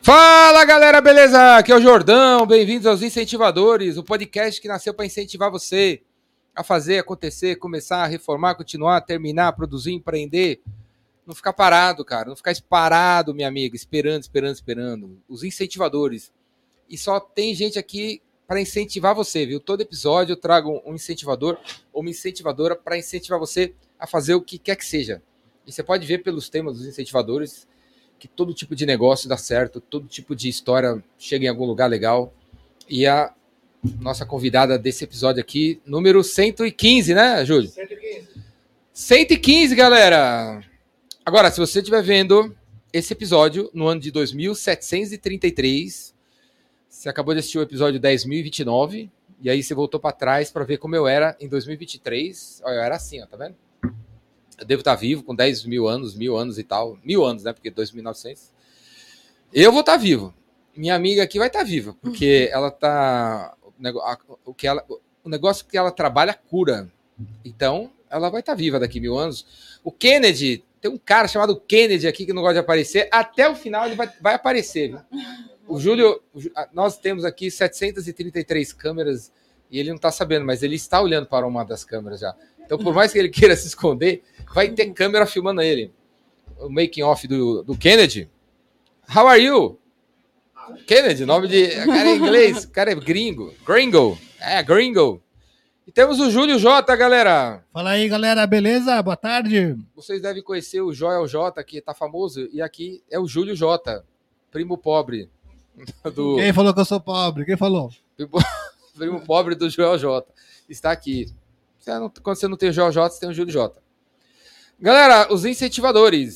Fala galera, beleza? Aqui é o Jordão, bem-vindos aos Incentivadores, o podcast que nasceu para incentivar você a fazer acontecer, começar reformar, continuar, terminar, produzir, empreender. Não ficar parado, cara, não ficar parado, minha amiga, esperando, esperando, esperando. Os incentivadores. E só tem gente aqui para incentivar você, viu? Todo episódio eu trago um incentivador ou uma incentivadora para incentivar você a fazer o que quer que seja. E você pode ver pelos temas dos incentivadores que todo tipo de negócio dá certo, todo tipo de história chega em algum lugar legal. E a nossa convidada desse episódio aqui, número 115, né, Júlio? 115. 115, galera! Agora, se você estiver vendo esse episódio no ano de 2733, você acabou de assistir o episódio 10.029, e aí você voltou para trás para ver como eu era em 2023. Olha, eu era assim, ó, tá vendo? Devo estar vivo com 10 mil anos, mil anos e tal. Mil anos, né? Porque 2.900. Eu vou estar vivo. Minha amiga aqui vai estar viva, porque ela tá. O, que ela, o negócio que ela trabalha cura. Então, ela vai estar viva daqui mil anos. O Kennedy, tem um cara chamado Kennedy aqui que não gosta de aparecer. Até o final ele vai, vai aparecer. Viu? O Júlio, nós temos aqui 733 câmeras e ele não está sabendo, mas ele está olhando para uma das câmeras já. Então, por mais que ele queira se esconder, vai ter câmera filmando ele. O making off do, do Kennedy. How are you? Kennedy, nome de. Cara é inglês, cara é gringo. Gringo. É, gringo. E temos o Júlio J, galera. Fala aí, galera, beleza? Boa tarde. Vocês devem conhecer o Joel J, que tá famoso, e aqui é o Júlio J, primo pobre. Do... Quem falou que eu sou pobre? Quem falou? Primo, primo pobre do Joel J. Está aqui. Quando você não tem o Joel J, você tem o Júlio J. Galera, os incentivadores,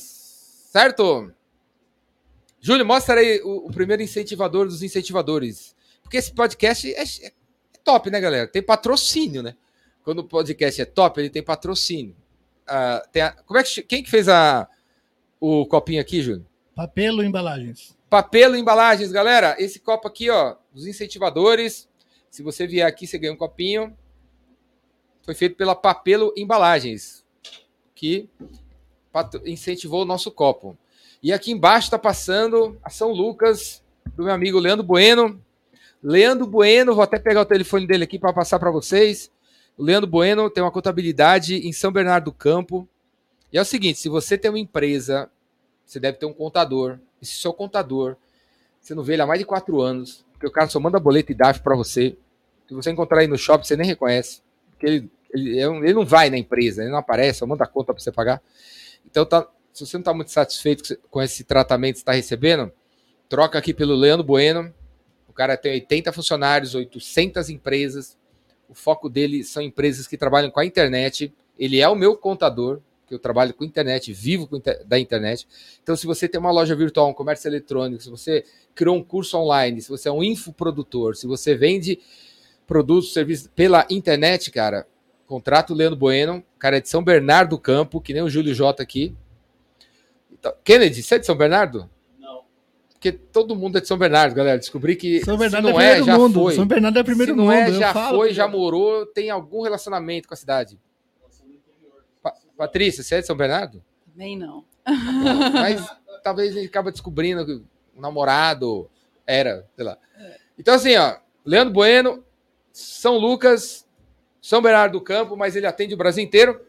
certo? Júlio, mostra aí o, o primeiro incentivador dos incentivadores. Porque esse podcast é, é, top, né, galera? Tem patrocínio, né? Quando o podcast é top, ele tem patrocínio. Uh, tem a, como é que, quem que fez a, o copinho aqui, Júlio? Papelo Embalagens. Papelo Embalagens, galera. Esse copo aqui, ó, dos incentivadores. Se você vier aqui, você ganha um copinho. Foi feito pela Papelo Embalagens, que incentivou o nosso copo. E aqui embaixo está passando a São Lucas, do meu amigo Leandro Bueno. Leandro Bueno, vou até pegar o telefone dele aqui para passar para vocês. O Leandro Bueno tem uma contabilidade em São Bernardo do Campo. E é o seguinte: se você tem uma empresa, você deve ter um contador. E se seu contador, você não vê ele há mais de quatro anos, porque o cara só manda boleto e DAF para você. Se você encontrar aí no shopping, você nem reconhece. Porque ele, ele, ele não vai na empresa, ele não aparece, só manda a conta para você pagar. Então, tá, se você não está muito satisfeito com esse tratamento que está recebendo, troca aqui pelo Leandro Bueno. O cara tem 80 funcionários, 800 empresas. O foco dele são empresas que trabalham com a internet. Ele é o meu contador, que eu trabalho com internet, vivo com, da internet. Então, se você tem uma loja virtual, um comércio eletrônico, se você criou um curso online, se você é um infoprodutor, se você vende produtos, serviços pela internet, cara, contrato o Leandro Bueno, cara é de São Bernardo do Campo, que nem o Júlio J aqui. Então, Kennedy, você é de São Bernardo? Não. Porque todo mundo é de São Bernardo, galera. Descobri que São Bernardo não é, é já mundo. foi. São Bernardo é primeiro se não mundo. é, já falo, foi, já morou, tem algum relacionamento com a cidade. Pa Patrícia, você é de São Bernardo? Também não. Mas talvez ele acaba descobrindo que o namorado era, sei lá. Então, assim, ó, Leandro Bueno, São Lucas, São Bernardo do Campo, mas ele atende o Brasil inteiro.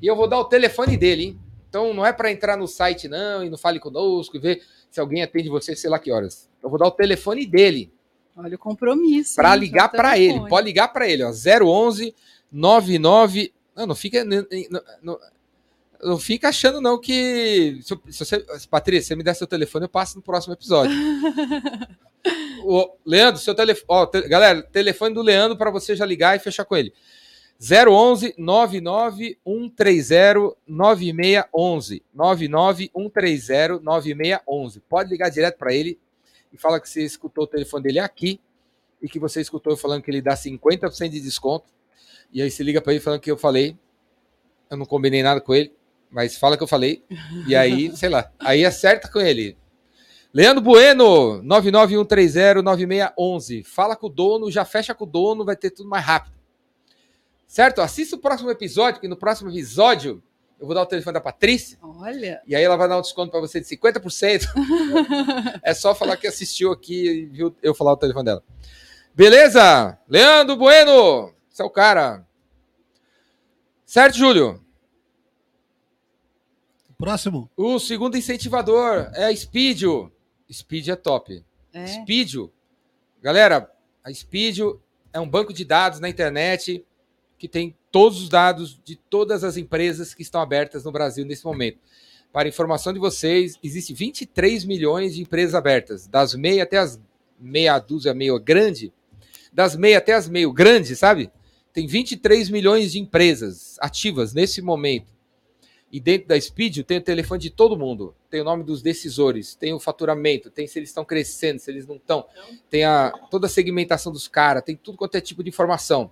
E eu vou dar o telefone dele, hein? Então não é para entrar no site, não, e não fale conosco e ver se alguém atende você, sei lá que horas. Eu vou dar o telefone dele. Olha o compromisso. Para ligar para ele. Pode ligar para ele, ó. 011 99. Não, não fica. Não, não, não fica achando, não, que. Se, você, Patrícia, você me der seu telefone, eu passo no próximo episódio. o, Leandro, seu telefone. Ó, te, galera, telefone do Leandro para você já ligar e fechar com ele. 011 99 130 9611. 99 130 9611. Pode ligar direto para ele e fala que você escutou o telefone dele aqui e que você escutou falando que ele dá 50% de desconto. E aí você liga para ele falando que eu falei. Eu não combinei nada com ele, mas fala que eu falei. E aí, sei lá, aí acerta com ele. Leandro Bueno, 991309611. Fala com o dono, já fecha com o dono, vai ter tudo mais rápido. Certo? Assista o próximo episódio, que no próximo episódio Eu vou dar o telefone da Patrícia. Olha. E aí ela vai dar um desconto para você de 50%. é só falar que assistiu aqui e viu eu falar o telefone dela. Beleza? Leandro Bueno, você é o cara. Certo, Júlio? Próximo. O segundo incentivador é a Speedio. Speed é top. É. Speedio. Galera, a Speedio é um banco de dados na internet que tem todos os dados de todas as empresas que estão abertas no Brasil nesse momento. Para informação de vocês, existe 23 milhões de empresas abertas, das meia até as meia dúzia meio grande, das meia até as meio grandes, sabe? Tem 23 milhões de empresas ativas nesse momento. E dentro da Speed tem o telefone de todo mundo, tem o nome dos decisores, tem o faturamento, tem se eles estão crescendo, se eles não estão, tem a, toda a segmentação dos caras, tem tudo quanto é tipo de informação.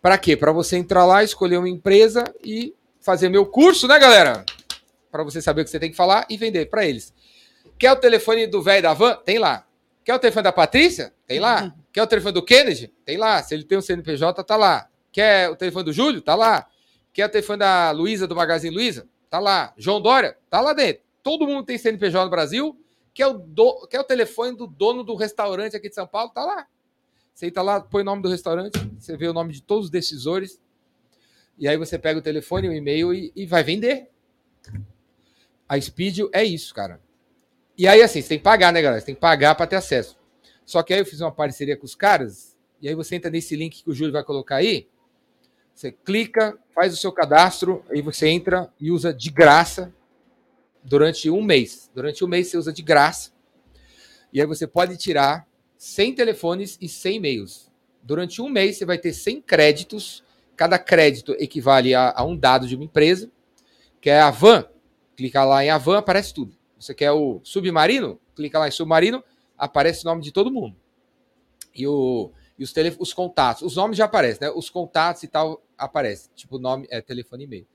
Para quê? Para você entrar lá, escolher uma empresa e fazer meu curso, né, galera? Para você saber o que você tem que falar e vender para eles. Quer o telefone do velho da van? Tem lá. Quer o telefone da Patrícia? Tem lá. Uhum. Quer o telefone do Kennedy? Tem lá. Se ele tem um CNPJ, tá lá. Quer o telefone do Júlio? Tá lá. Quer o telefone da Luísa, do Magazine Luiza? Tá lá. João Dória? Tá lá dentro. Todo mundo tem CNPJ no Brasil. Quer o, do... Quer o telefone do dono do restaurante aqui de São Paulo? Tá lá. Você entra lá, põe o nome do restaurante, você vê o nome de todos os decisores, e aí você pega o telefone, o e-mail e, e vai vender. A Speed é isso, cara. E aí, assim, você tem que pagar, né, galera? Você tem que pagar para ter acesso. Só que aí eu fiz uma parceria com os caras, e aí você entra nesse link que o Júlio vai colocar aí, você clica, faz o seu cadastro, aí você entra e usa de graça durante um mês. Durante um mês você usa de graça. E aí você pode tirar 100 telefones e 100 e-mails. Durante um mês, você vai ter 100 créditos. Cada crédito equivale a, a um dado de uma empresa, que é a van. Clica lá em Avan, aparece tudo. Você quer o submarino? Clica lá em submarino, aparece o nome de todo mundo. E, o, e os, os contatos. Os nomes já aparecem, né? Os contatos e tal aparecem. Tipo, nome, é, telefone e e-mail.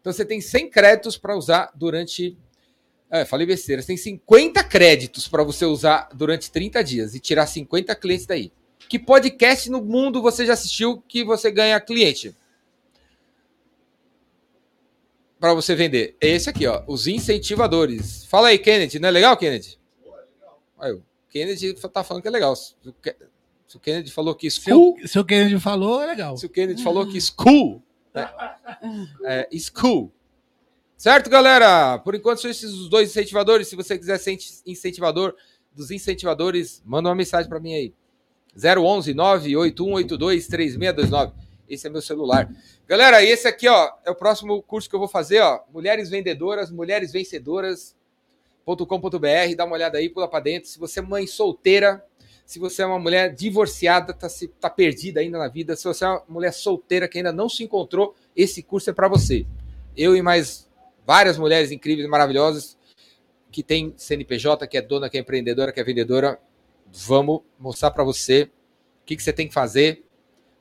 Então você tem 100 créditos para usar durante é, falei besteira. Você tem 50 créditos para você usar durante 30 dias e tirar 50 clientes daí. Que podcast no mundo você já assistiu que você ganha cliente? Para você vender. É esse aqui, ó. Os incentivadores. Fala aí, Kennedy. Não é legal, Kennedy? Pô, é legal. Aí, o Kennedy tá falando que é legal. Se o Kennedy falou que school. Se o, se o Kennedy falou, é legal. Se o Kennedy falou que school. Né? É, school. Certo, galera? Por enquanto são esses os dois incentivadores. Se você quiser ser incentivador dos incentivadores, manda uma mensagem para mim aí. 011 98182 3629. Esse é meu celular. Galera, esse aqui, ó, é o próximo curso que eu vou fazer, ó. Mulheres vendedoras, mulheres vencedoras.com.br. Dá uma olhada aí, pula para dentro. Se você é mãe solteira, se você é uma mulher divorciada, tá, se, tá perdida ainda na vida, se você é uma mulher solteira que ainda não se encontrou, esse curso é para você. Eu e mais várias mulheres incríveis, maravilhosas, que tem CNPJ, que é dona, que é empreendedora, que é vendedora. Vamos mostrar para você o que, que, você tem que fazer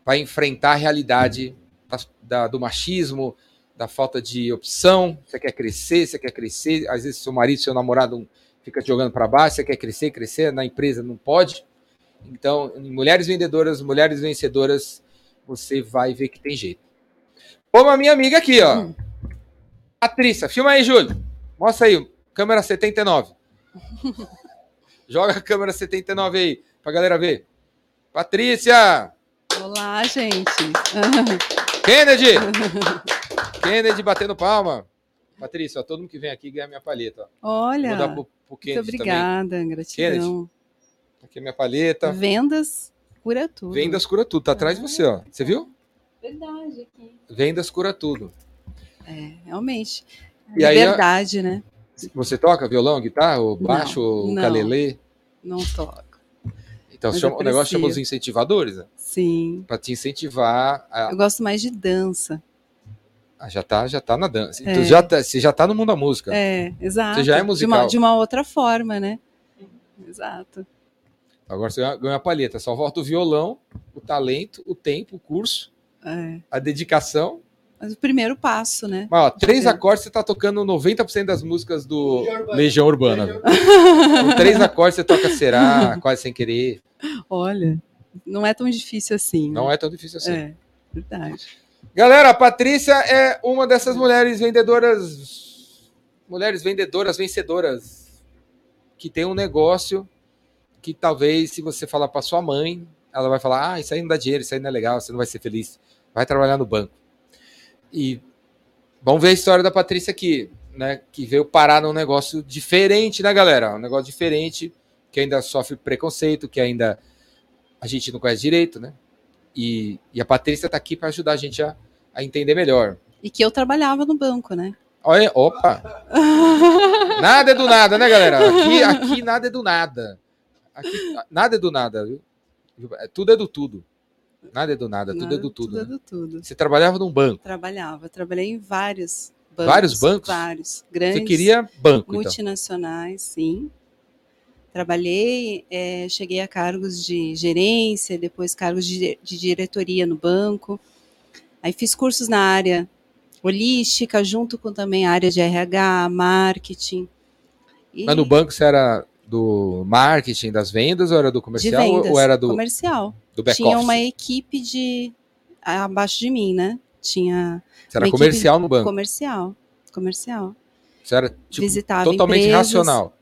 para enfrentar a realidade da, da, do machismo, da falta de opção. Você quer crescer, você quer crescer. Às vezes seu marido, seu namorado fica te jogando para baixo, você quer crescer, crescer, na empresa não pode. Então, mulheres vendedoras, mulheres vencedoras, você vai ver que tem jeito. Como a minha amiga aqui, ó. Hum. Patrícia, filma aí, Júlio. Mostra aí, câmera 79. Joga a câmera 79 aí, pra galera ver. Patrícia! Olá, gente. Kennedy! Kennedy batendo palma. Patrícia, ó, todo mundo que vem aqui ganha minha palheta. Olha. Vou dar pro, pro Kennedy muito obrigada, também. gratidão. Kennedy, aqui é minha palheta. Vendas cura tudo. Vendas cura tudo. Tá atrás de você, ó. Você viu? Verdade, aqui. Vendas cura tudo. É, realmente. E Liberdade, aí, né? Você toca violão, guitarra, ou baixo, não, ou calelê? Não toco. Então chama, o negócio chama os incentivadores, né? Sim. Para te incentivar. A... Eu gosto mais de dança. Ah, já tá, já tá na dança. Então, é. Então já tá, você já tá no mundo da música. É, exato. Você já é musical. De uma, de uma outra forma, né? Exato. Agora você ganha a palheta. Só volta o violão, o talento, o tempo, o curso, é. a dedicação mas o primeiro passo, né? Mas, ó, três é. acordes você tá tocando 90% das músicas do Legião Urbana. Legião Urbana. Com três acordes você toca Será, quase sem querer. Olha, não é tão difícil assim. Não né? é tão difícil assim. É, verdade. Galera, a Patrícia é uma dessas mulheres vendedoras, mulheres vendedoras, vencedoras, que tem um negócio que talvez, se você falar para sua mãe, ela vai falar: ah, isso aí não dá dinheiro, isso aí não é legal, você não vai ser feliz. Vai trabalhar no banco. E vamos ver a história da Patrícia aqui, né? Que veio parar num negócio diferente, né, galera? Um negócio diferente, que ainda sofre preconceito, que ainda a gente não conhece direito, né? E, e a Patrícia está aqui para ajudar a gente a, a entender melhor. E que eu trabalhava no banco, né? Olha, opa! nada é do nada, né, galera? Aqui, aqui nada é do nada. Aqui, nada é do nada, viu? Tudo é do tudo. Nada é do nada, nada, tudo é do tudo. Tudo né? é do tudo. Você trabalhava num banco? Trabalhava, trabalhei em vários bancos. Vários bancos? Vários. Grandes. Você queria banco, então? Multinacionais, então. sim. Trabalhei, é, cheguei a cargos de gerência, depois cargos de, de diretoria no banco. Aí fiz cursos na área holística, junto com também a área de RH, marketing. E... Mas no banco você era do marketing, das vendas, ou era do comercial? Vendas, ou era do comercial? Do back Tinha office? uma equipe de abaixo de mim, né? Tinha. Você era comercial no banco? Comercial, comercial. Você era tipo, Visitava totalmente empresas, racional.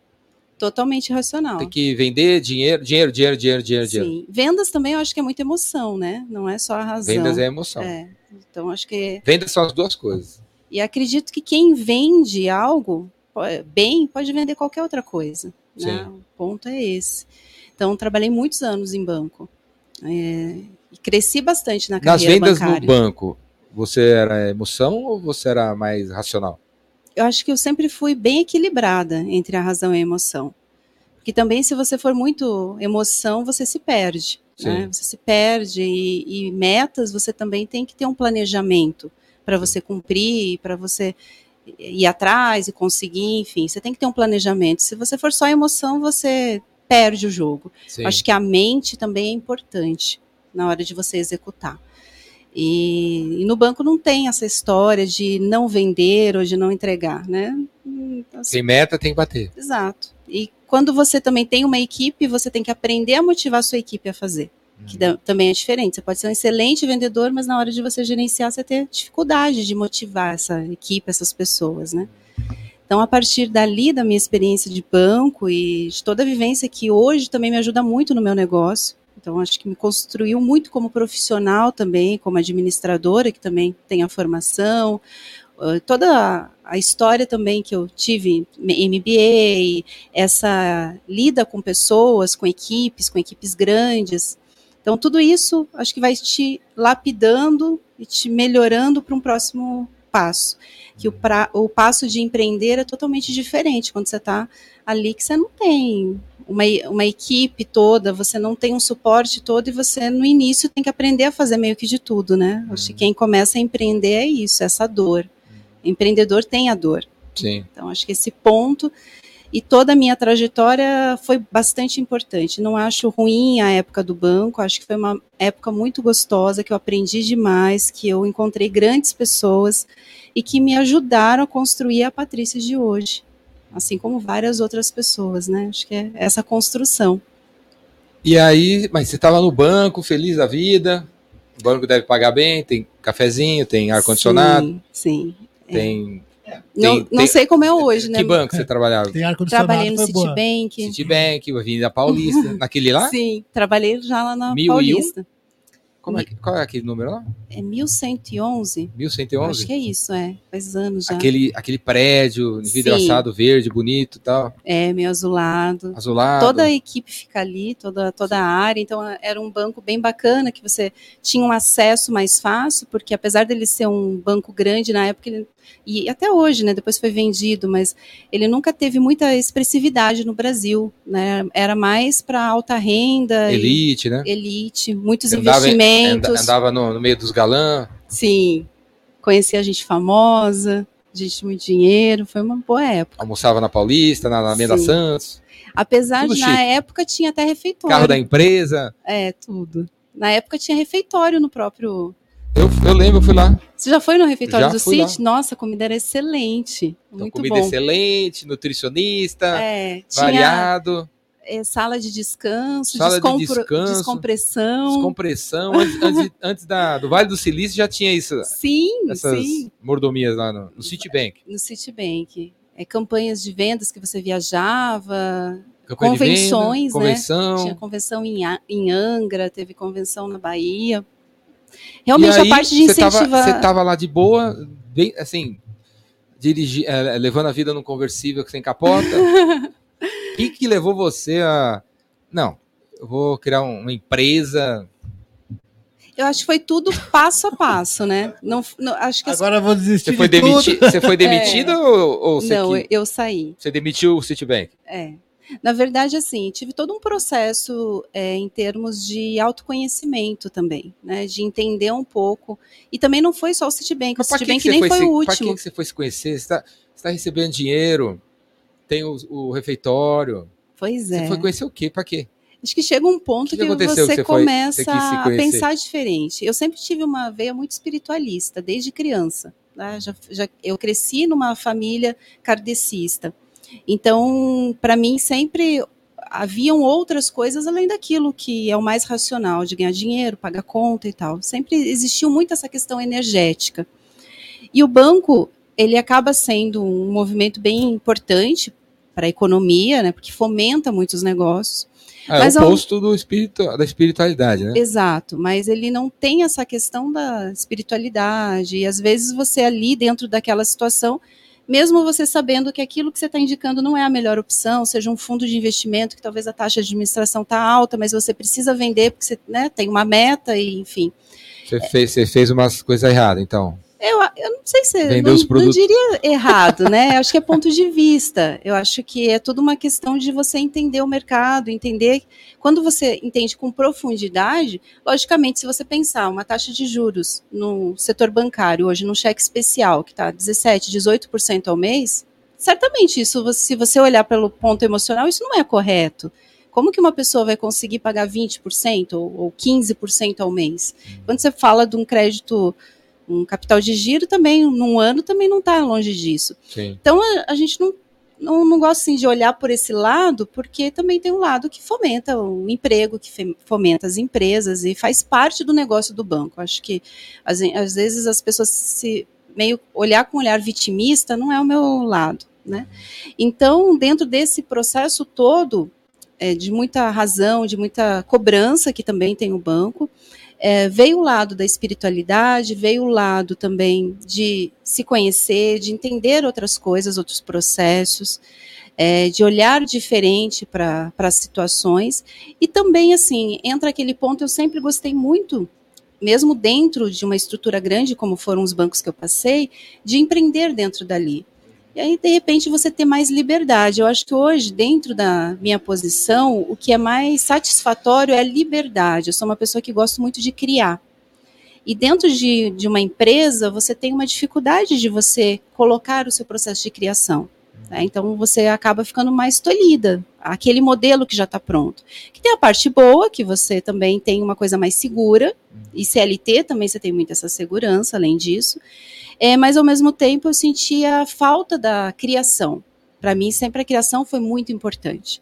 Totalmente racional. Tem que vender dinheiro, dinheiro, dinheiro, dinheiro, dinheiro, Sim. dinheiro. Vendas também eu acho que é muita emoção, né? Não é só a razão. Vendas é emoção. É. Então acho que. Vendas são as duas coisas. E acredito que quem vende algo bem pode vender qualquer outra coisa. Né? O ponto é esse. Então, trabalhei muitos anos em banco. É, e cresci bastante na carreira Nas vendas bancária. no banco, você era emoção ou você era mais racional? Eu acho que eu sempre fui bem equilibrada entre a razão e a emoção. Porque também, se você for muito emoção, você se perde. Né? Você se perde. E, e metas, você também tem que ter um planejamento para você cumprir, para você ir atrás e conseguir, enfim, você tem que ter um planejamento. Se você for só emoção, você perde o jogo. Sim. Acho que a mente também é importante na hora de você executar. E, e, no banco não tem essa história de não vender ou de não entregar, né? Então, assim, tem meta, tem que bater. Exato. E quando você também tem uma equipe, você tem que aprender a motivar a sua equipe a fazer que também é diferente. Você pode ser um excelente vendedor, mas na hora de você gerenciar, você ter dificuldade de motivar essa equipe, essas pessoas, né? Então, a partir dali, da minha experiência de banco e de toda a vivência que hoje também me ajuda muito no meu negócio, então acho que me construiu muito como profissional também, como administradora, que também tem a formação, toda a história também que eu tive MBA, essa lida com pessoas, com equipes, com equipes grandes, então, tudo isso acho que vai te lapidando e te melhorando para um próximo passo. Que o, pra, o passo de empreender é totalmente diferente quando você está ali, que você não tem uma, uma equipe toda, você não tem um suporte todo e você, no início, tem que aprender a fazer meio que de tudo, né? Acho que quem começa a empreender é isso, essa dor. O empreendedor tem a dor. Sim. Então, acho que esse ponto e toda a minha trajetória foi bastante importante. Não acho ruim a época do banco, acho que foi uma época muito gostosa, que eu aprendi demais, que eu encontrei grandes pessoas e que me ajudaram a construir a Patrícia de hoje, assim como várias outras pessoas, né? Acho que é essa construção. E aí, mas você estava no banco, feliz da vida, o banco deve pagar bem, tem cafezinho, tem ar-condicionado. Sim, sim. Tem não, tem, não tem, sei como é hoje, né? Que banco você trabalhava? Tem ar Trabalhei no Citibank. Citibank, Avenida Paulista. naquele lá? Sim, trabalhei já lá na Mil Paulista. Como é que, qual é aquele número lá? É 1111. 1111? Acho que é isso, é. Faz anos já. Aquele, aquele prédio envidraçado, verde, bonito e tal. É, meio azulado. Azulado. Toda a equipe fica ali, toda, toda a área. Então, era um banco bem bacana, que você tinha um acesso mais fácil, porque apesar dele ser um banco grande, na época ele e até hoje, né, depois foi vendido, mas ele nunca teve muita expressividade no Brasil, né, era mais para alta renda. Elite, né? Elite, muitos andava, investimentos. Andava no, no meio dos galãs. Sim, conhecia gente famosa, gente muito dinheiro, foi uma boa época. Almoçava na Paulista, na Alameda Santos. Apesar tudo de, chique. na época, tinha até refeitório. Carro da empresa. É, tudo. Na época tinha refeitório no próprio eu, eu lembro, eu fui lá. Você já foi no refeitório já do City? Nossa, a comida era excelente. Então, muito comida bom. excelente, nutricionista, é, variado. é, sala de descanso, Sala de descompro- descanso, descompressão. Descompressão. Antes, antes, antes da, do Vale do Silício já tinha isso, Sim, essas sim, mordomias lá no, no Citibank. no Citibank. É, campanhas de vendas que você viajava, Campanha de Convenções, venda, né? convenção. tinha convenção em, em Angra, teve convenção na Bahia. Realmente e aí, a parte de incentivar. Você tava lá de boa, bem, assim, dirigi, é, levando a vida num conversível sem capota. O que, que levou você a. Não, eu vou criar um- uma empresa. Eu acho que foi tudo passo a passo, né? Não, não- acho que Agora eu vou desistir Você foi, demiti você foi demitida ou, ou você, não, que- eu saí. você demitiu o Citibank? É. Na verdade, assim, tive todo um processo é, em termos de autoconhecimento também, né? De entender um pouco. E também não foi só o Citibank, o Mas pra que, que Citibank você nem foi foi o pra que, último. que você foi se conhecer? Você está tá recebendo dinheiro, tem o, o refeitório. Pois Você é. foi conhecer o quê? Pra quê? Acho que chega um ponto que que, você, que você foi- começa você quis se a pensar diferente. Eu sempre tive uma veia muito espiritualista, desde criança. né? Já, já- eu cresci numa família kardecista. Então, para mim, sempre haviam outras coisas além daquilo que é o mais racional, de ganhar dinheiro, pagar conta e tal. Sempre existiu muito essa questão energética. E o banco, ele acaba sendo um movimento bem importante para a economia, né, porque fomenta muitos negócios. Mas é o ao- oposto do espírito, da espiritualidade, né? Exato, mas ele não tem essa questão da espiritualidade. E às vezes você ali dentro daquela situação, mesmo você sabendo que aquilo que você está indicando não é a melhor opção, seja um fundo de investimento que talvez a taxa de administração está alta, mas você precisa vender porque você né, tem uma meta e enfim. Você fez, você fez umas coisas erradas, então. Eu, eu não sei se Vender não, os não diria errado, né? Eu acho que é ponto de vista. Eu acho que é tudo uma questão de você entender o mercado, entender. Quando você entende com profundidade, logicamente, se você pensar uma taxa de juros no setor bancário, hoje num cheque especial, que está 17%, 18% ao mês, certamente isso, se você olhar pelo ponto emocional, isso não é correto. Como que uma pessoa vai conseguir pagar 20% ou, ou 15% ao mês? Quando você fala de um crédito um capital de giro também, num ano, também não está longe disso. Sim. Então, a, a gente não, não, não gosta assim, de olhar por esse lado, porque também tem um lado que fomenta o emprego, que fomenta as empresas e faz parte do negócio do banco. Acho que, às, às vezes, as pessoas se meio olhar com um olhar vitimista não é o meu lado, né? Então, dentro desse processo todo, é, de muita razão, de muita cobrança que também tem o banco, é, veio o lado da espiritualidade, veio o lado também de se conhecer, de entender outras coisas, outros processos, é, de olhar diferente para as situações. E também, assim, entra aquele ponto, eu sempre gostei muito, mesmo dentro de uma estrutura grande, como foram os bancos que eu passei, de empreender dentro dali. E aí, de repente, você ter mais liberdade. Eu acho que hoje, dentro da minha posição, o que é mais satisfatório é a liberdade. Eu sou uma pessoa que gosto muito de criar. E dentro de, de uma empresa, você tem uma dificuldade de você colocar o seu processo de criação. Né? Então, você acaba ficando mais tolhida aquele modelo que já está pronto. Que tem a parte boa, que você também tem uma coisa mais segura, e CLT também você tem muita essa segurança, além disso. É, mas ao mesmo tempo eu sentia a falta da criação. Para mim, sempre a criação foi muito importante.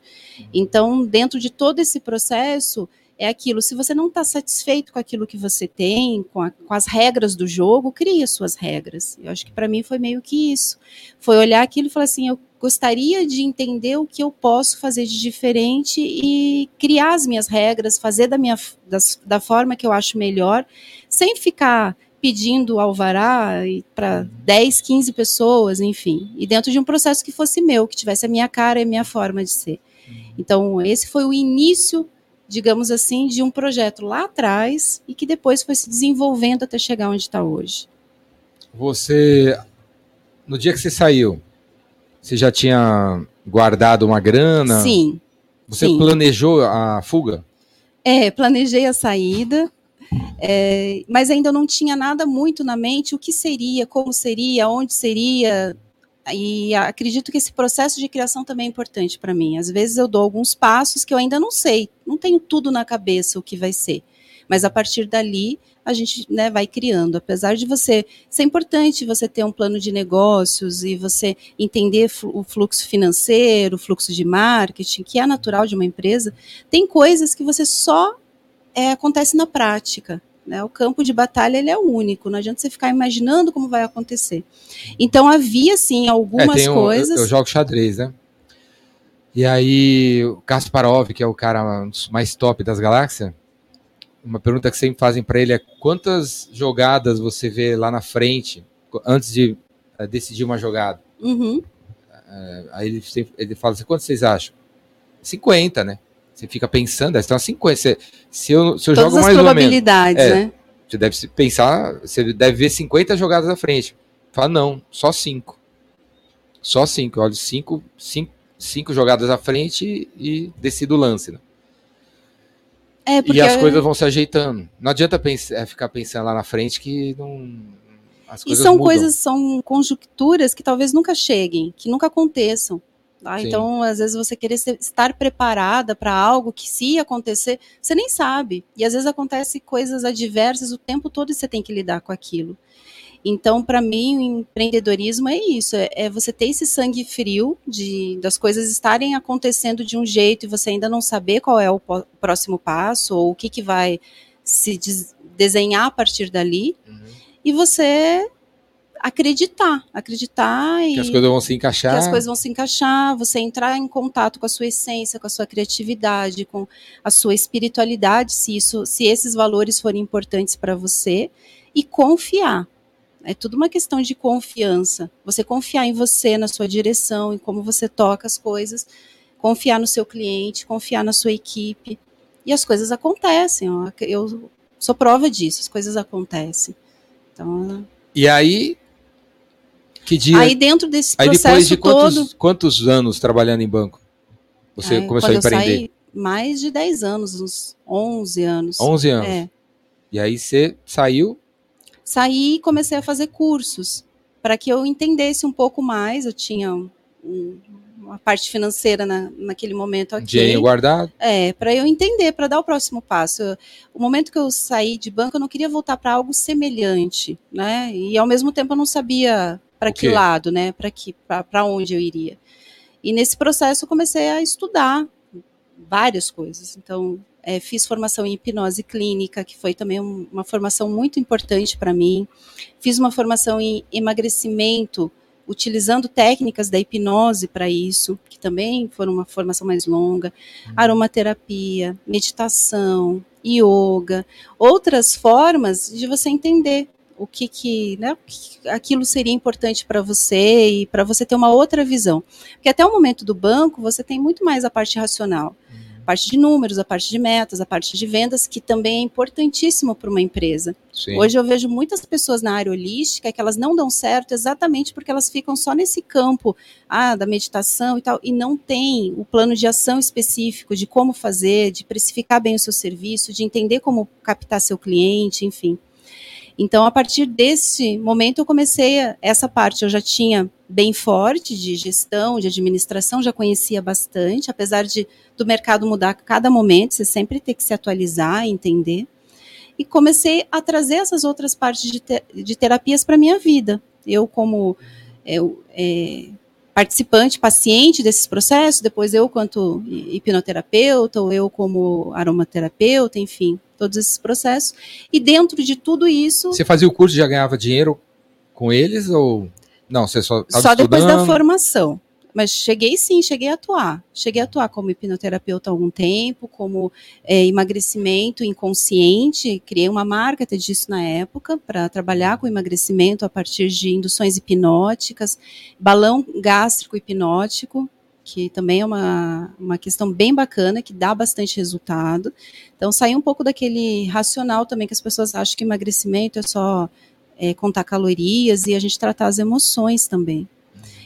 Então, dentro de todo esse processo, é aquilo. Se você não está satisfeito com aquilo que você tem, com, a, com, as regras do jogo, crie as suas regras. Eu acho que para mim foi meio que isso. Foi olhar aquilo e falar assim: eu gostaria de entender o que eu posso fazer de diferente e criar as minhas regras, fazer da, minha, da forma que eu acho melhor, sem ficar pedindo alvará para 10, 15 pessoas, enfim. E dentro de um processo que fosse meu, que tivesse a minha cara e a minha forma de ser. Então, esse foi o início, digamos assim, de um projeto lá atrás e que depois foi se desenvolvendo até chegar onde está hoje. Você, no dia que você saiu, você já tinha guardado uma grana? Sim. Você sim. planejou a fuga? É, planejei a saída. É, mas ainda não tinha nada muito na mente o que seria, como seria, onde seria. E acredito que esse processo de criação também é importante para mim. Às vezes eu dou alguns passos que eu ainda não sei, não tenho tudo na cabeça o que vai ser. Mas a partir dali, a gente né, vai criando. Apesar de você ser importante você ter um plano de negócios e você entender o fluxo financeiro, o fluxo de marketing, que é natural de uma empresa, tem coisas que você só é, acontece na prática. Né? O campo de batalha ele é único, não adianta você ficar imaginando como vai acontecer. Então havia sim algumas é, um, coisas. Eu, eu, jogo xadrez, né? E aí o Kasparov, que é o cara mais top das galáxias, uma pergunta que sempre fazem para ele é quantas jogadas você vê lá na frente antes de uh, decidir uma jogada? Uhum. Uh, aí ele, sempre, ele fala assim, quantos vocês acham? 50, né? Você fica pensando, então 50. Você, se eu, se eu Todas jogo mais ou menos. É, né? Você deve pensar, você deve ver 50 jogadas à frente. Fala, não, só 5. Só 5. Olha, 5 cinco, cinco jogadas à frente e decido o lance. Né? É, e as coisas vão se ajeitando. Não adianta pensar, é, ficar pensando lá na frente que não. As coisas e são mudam. coisas, são conjunturas que talvez nunca cheguem, que nunca aconteçam. Tá? Então, às vezes, você querer ser, estar preparada para algo que, se acontecer, você nem sabe. E às vezes acontece coisas adversas o tempo todo e você tem que lidar com aquilo. Então, para mim, o empreendedorismo é isso: é, é, você ter esse sangue frio de das coisas estarem acontecendo de um jeito e você ainda não saber qual é o próximo passo ou o que, que vai se desenhar a partir dali. Uhum. E você acreditar, acreditar que e as coisas vão se encaixar, que as coisas vão se encaixar, você entrar em contato com a sua essência, com a sua criatividade, com a sua espiritualidade, se isso, se esses valores forem importantes para você e confiar. É tudo uma questão de confiança. Você confiar em você, na sua direção, em como você toca as coisas, confiar no seu cliente, confiar na sua equipe. E as coisas acontecem. Eu sou prova disso, as coisas acontecem. Então, e aí, que dia? Aí dentro desse processo aí depois de quantos, todo... quantos anos trabalhando em banco? Você aí, começou a empreender? Eu saí, mais de 10 anos, uns 11 anos. 11 anos. É. E aí você saiu? Saí e comecei a fazer cursos para que eu entendesse um pouco mais. Eu tinha um, uma parte financeira na, naquele momento aqui. Dinheiro guardado? É, para eu entender, para dar o próximo passo. O momento que eu saí de banco, eu não queria voltar para algo semelhante, né? E ao mesmo tempo eu não sabia para que lado, né? Para que para onde eu iria. E nesse processo eu comecei a estudar várias coisas. Então, é, fiz formação em hipnose clínica, que foi também um, uma formação muito importante para mim. Fiz uma formação em emagrecimento, utilizando técnicas da hipnose para isso, que também foram uma formação mais longa. Uhum. Aromaterapia, meditação, yoga, outras formas de você entender o que que, né, aquilo seria importante para você e para você ter uma outra visão. Porque até o momento do banco, você tem muito mais a parte racional. Uhum. A parte de números, a parte de metas, a parte de vendas, que também é importantíssimo para uma empresa. Sim. Hoje eu vejo muitas pessoas na área holística que elas não dão certo exatamente porque elas ficam só nesse campo ah, da meditação e tal, e não tem o plano de ação específico de como fazer, de precificar bem o seu serviço, de entender como captar seu cliente, enfim. Então, a partir desse momento, eu comecei essa parte. Eu já tinha bem forte de gestão, de administração, já conhecia bastante, apesar de do mercado mudar a cada momento, você sempre tem que se atualizar, entender. E comecei a trazer essas outras partes de, te, de terapias para minha vida. Eu, como eu, é, participante, paciente desses processos, depois eu quanto hipnoterapeuta, ou eu como aromaterapeuta, enfim, todos esses processos. E dentro de tudo isso. Você fazia o curso e já ganhava dinheiro com eles ou não? Você só Só depois da formação. Mas cheguei sim, cheguei a atuar. Cheguei a atuar como hipnoterapeuta há algum tempo, como é, emagrecimento inconsciente. Criei uma marca até disso na época, para trabalhar com emagrecimento a partir de induções hipnóticas, balão gástrico hipnótico, que também é uma, uma questão bem bacana, que dá bastante resultado. Então, sair um pouco daquele racional também, que as pessoas acham que emagrecimento é só é, contar calorias e a gente tratar as emoções também.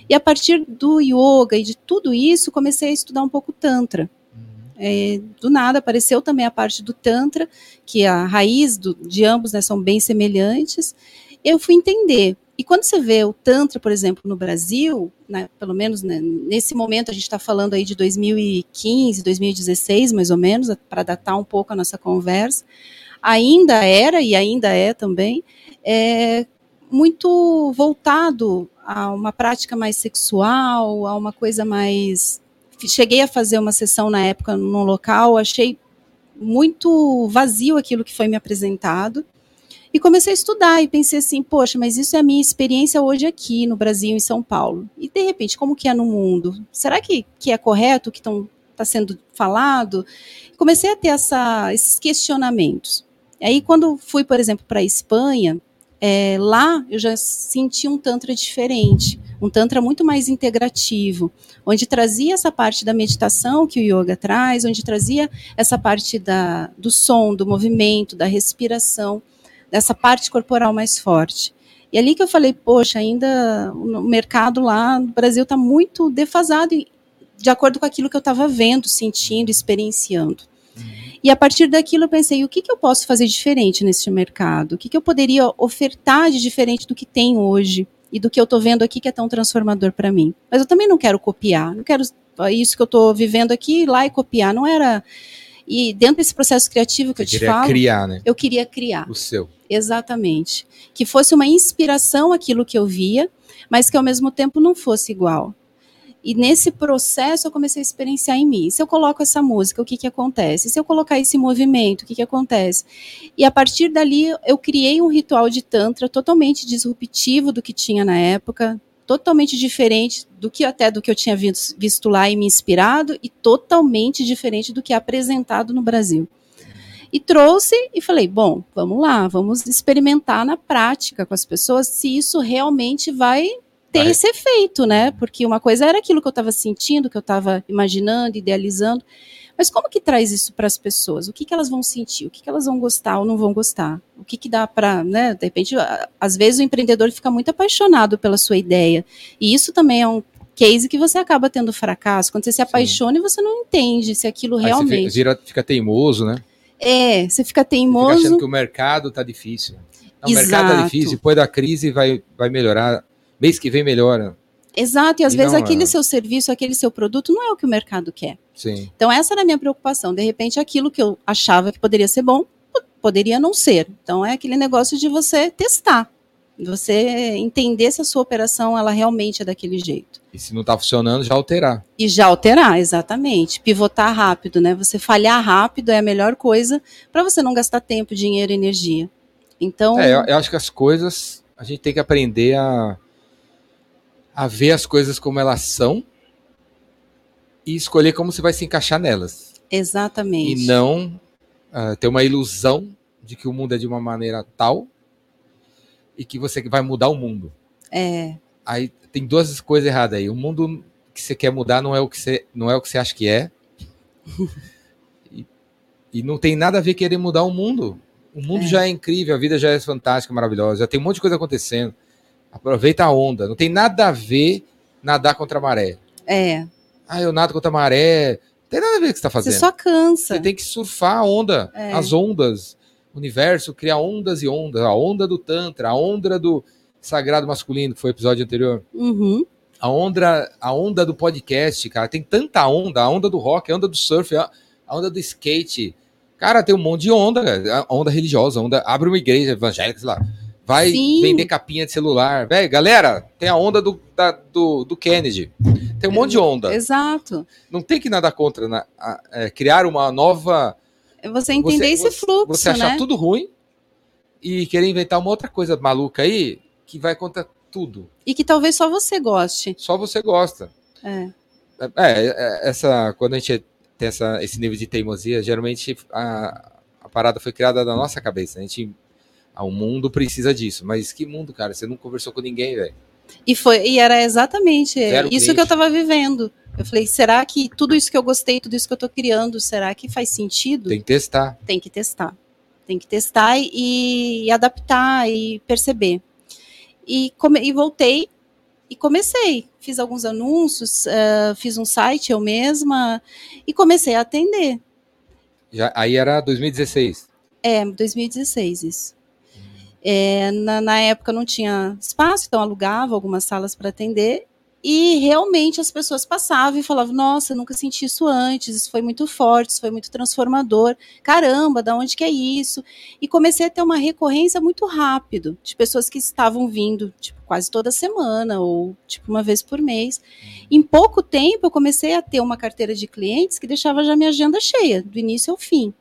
E a partir do yoga e de tudo isso, comecei a estudar um pouco Tantra. Uhum. É, do nada apareceu também a parte do Tantra, que a raiz do, de ambos né, são bem semelhantes. Eu fui entender e quando você vê o Tantra, por exemplo, no Brasil, né, pelo menos né, nesse momento a gente está falando aí de 2015, 2016, mais ou menos, para datar um pouco a nossa conversa, ainda era e ainda é também é, muito voltado a uma prática mais sexual, a uma coisa mais. Cheguei a fazer uma sessão na época num local, achei muito vazio aquilo que foi me apresentado. E comecei a estudar e pensei assim, poxa, mas isso é a minha experiência hoje aqui no Brasil, em São Paulo. E de repente, como que é no mundo? Será que, que é correto o que está sendo falado? Comecei a ter essa, esses questionamentos. Aí, quando fui, por exemplo, para a Espanha, é, lá eu já senti um tantra diferente, um tantra muito mais integrativo, onde trazia essa parte da meditação que o yoga traz, onde trazia essa parte da, do som, do movimento, da respiração, dessa parte corporal mais forte. E ali que eu falei, poxa, ainda o mercado lá no Brasil está muito defasado de acordo com aquilo que eu estava vendo, sentindo, experienciando. E a partir daquilo eu pensei, o que, que eu posso fazer diferente nesse mercado? O que, que eu poderia ofertar de diferente do que tem hoje e do que eu estou vendo aqui que é tão transformador para mim? Mas eu também não quero copiar, não quero isso que eu estou vivendo aqui ir lá e copiar. Não era. E dentro desse processo criativo que Você eu te falo, criar, né? eu queria criar. O seu. Exatamente. Que fosse uma inspiração aquilo que eu via, mas que ao mesmo tempo não fosse igual. E nesse processo eu comecei a experienciar em mim. Se eu coloco essa música, o que, que acontece? Se eu colocar esse movimento, o que, que acontece? E a partir dali eu criei um ritual de Tantra totalmente disruptivo do que tinha na época, totalmente diferente do que até do que eu tinha visto, lá e me inspirado, e totalmente diferente do que é apresentado no Brasil. E trouxe e falei: bom, vamos lá, vamos experimentar na prática com as pessoas se isso realmente vai ter Vai. esse efeito, né? Porque uma coisa era aquilo que eu estava sentindo, que eu estava imaginando, idealizando. Mas como que traz isso para as pessoas? O que, que elas vão sentir? O que, que elas vão gostar ou não vão gostar? O que, que dá para, né? De repente, às vezes o empreendedor fica muito apaixonado pela sua ideia. E isso também é um case que você acaba tendo fracasso. Quando você se apaixona e você não entende se aquilo Aí realmente. Você fica, fica teimoso, né? É, você fica teimoso. Você fica achando que o mercado está difícil. Não, o mercado está difícil, depois da crise vai, vai melhorar mês que vem melhora. Exato, e às e vezes aquele é. seu serviço, aquele seu produto não é o que o mercado quer. Sim. Então essa era a minha preocupação. De repente aquilo que eu achava que poderia ser bom, poderia não ser. Então é aquele negócio de você testar, você entender se a sua operação ela realmente é daquele jeito. E se não está funcionando, já alterar. E já alterar, exatamente. Pivotar rápido, né? Você falhar rápido é a melhor coisa para você não gastar tempo, dinheiro, energia. Então. É, eu, eu acho que as coisas a gente tem que aprender a a ver as coisas como elas são e escolher como você vai se encaixar nelas. Exatamente. E não uh, ter uma ilusão de que o mundo é de uma maneira tal e que você vai mudar o mundo. É. Aí tem duas coisas erradas aí. O mundo que você quer mudar não é o que você, não é o que você acha que é. e, e não tem nada a ver querer mudar o mundo. O mundo é. já é incrível, a vida já é fantástica, maravilhosa, já tem um monte de coisa acontecendo. Aproveita a onda. Não tem nada a ver nadar contra a maré. É. Ah, eu nado contra a maré. Não tem nada a ver o que você está fazendo. Você só cansa. Você tem que surfar a onda, é. as ondas. O universo criar ondas e ondas. A onda do Tantra, a onda do sagrado masculino, que foi o episódio anterior. Uhum. A onda, a onda do podcast, cara. Tem tanta onda. A onda do rock, a onda do surf, a onda do skate. Cara, tem um monte de onda, cara. A onda religiosa, a onda. Abre uma igreja evangélica, sei lá vai Sim. vender capinha de celular. Velho, galera, tem a onda do, da, do, do, Kennedy. Tem um monte de onda. Exato. Não tem que nada contra né? a, é, criar uma nova. É você entender você, esse fluxo. Você achar né? tudo ruim e querer inventar uma outra coisa maluca aí que vai contra tudo. E que talvez só você goste. Só você gosta. É. É, é essa, quando a gente tem essa, esse nível de teimosia, geralmente a, a parada foi criada na nossa cabeça. A gente ah, o mundo precisa disso. Mas que mundo, cara? Você não conversou com ninguém, velho. E foi e era exatamente Zero isso cliente. que eu estava vivendo. Eu falei, será que tudo isso que eu gostei, tudo isso que eu estou criando, será que faz sentido? Tem que testar. Tem que testar. Tem que testar e, e adaptar e perceber. E, come, e voltei e comecei. Fiz alguns anúncios, uh, fiz um site eu mesma e comecei a atender. Já, aí era 2016? É, 2016 isso. É, na, na, época não tinha espaço, então alugava algumas salas para atender E realmente as pessoas passavam e falavam: Nossa, eu nunca senti isso antes, isso foi muito forte, isso foi muito transformador. Caramba, da onde que é isso? E comecei a ter uma recorrência muito rápido de pessoas que estavam vindo, tipo, quase toda semana ou tipo uma vez por mês. Em pouco tempo eu comecei a ter uma carteira de clientes que deixava já minha agenda cheia, do início ao fim.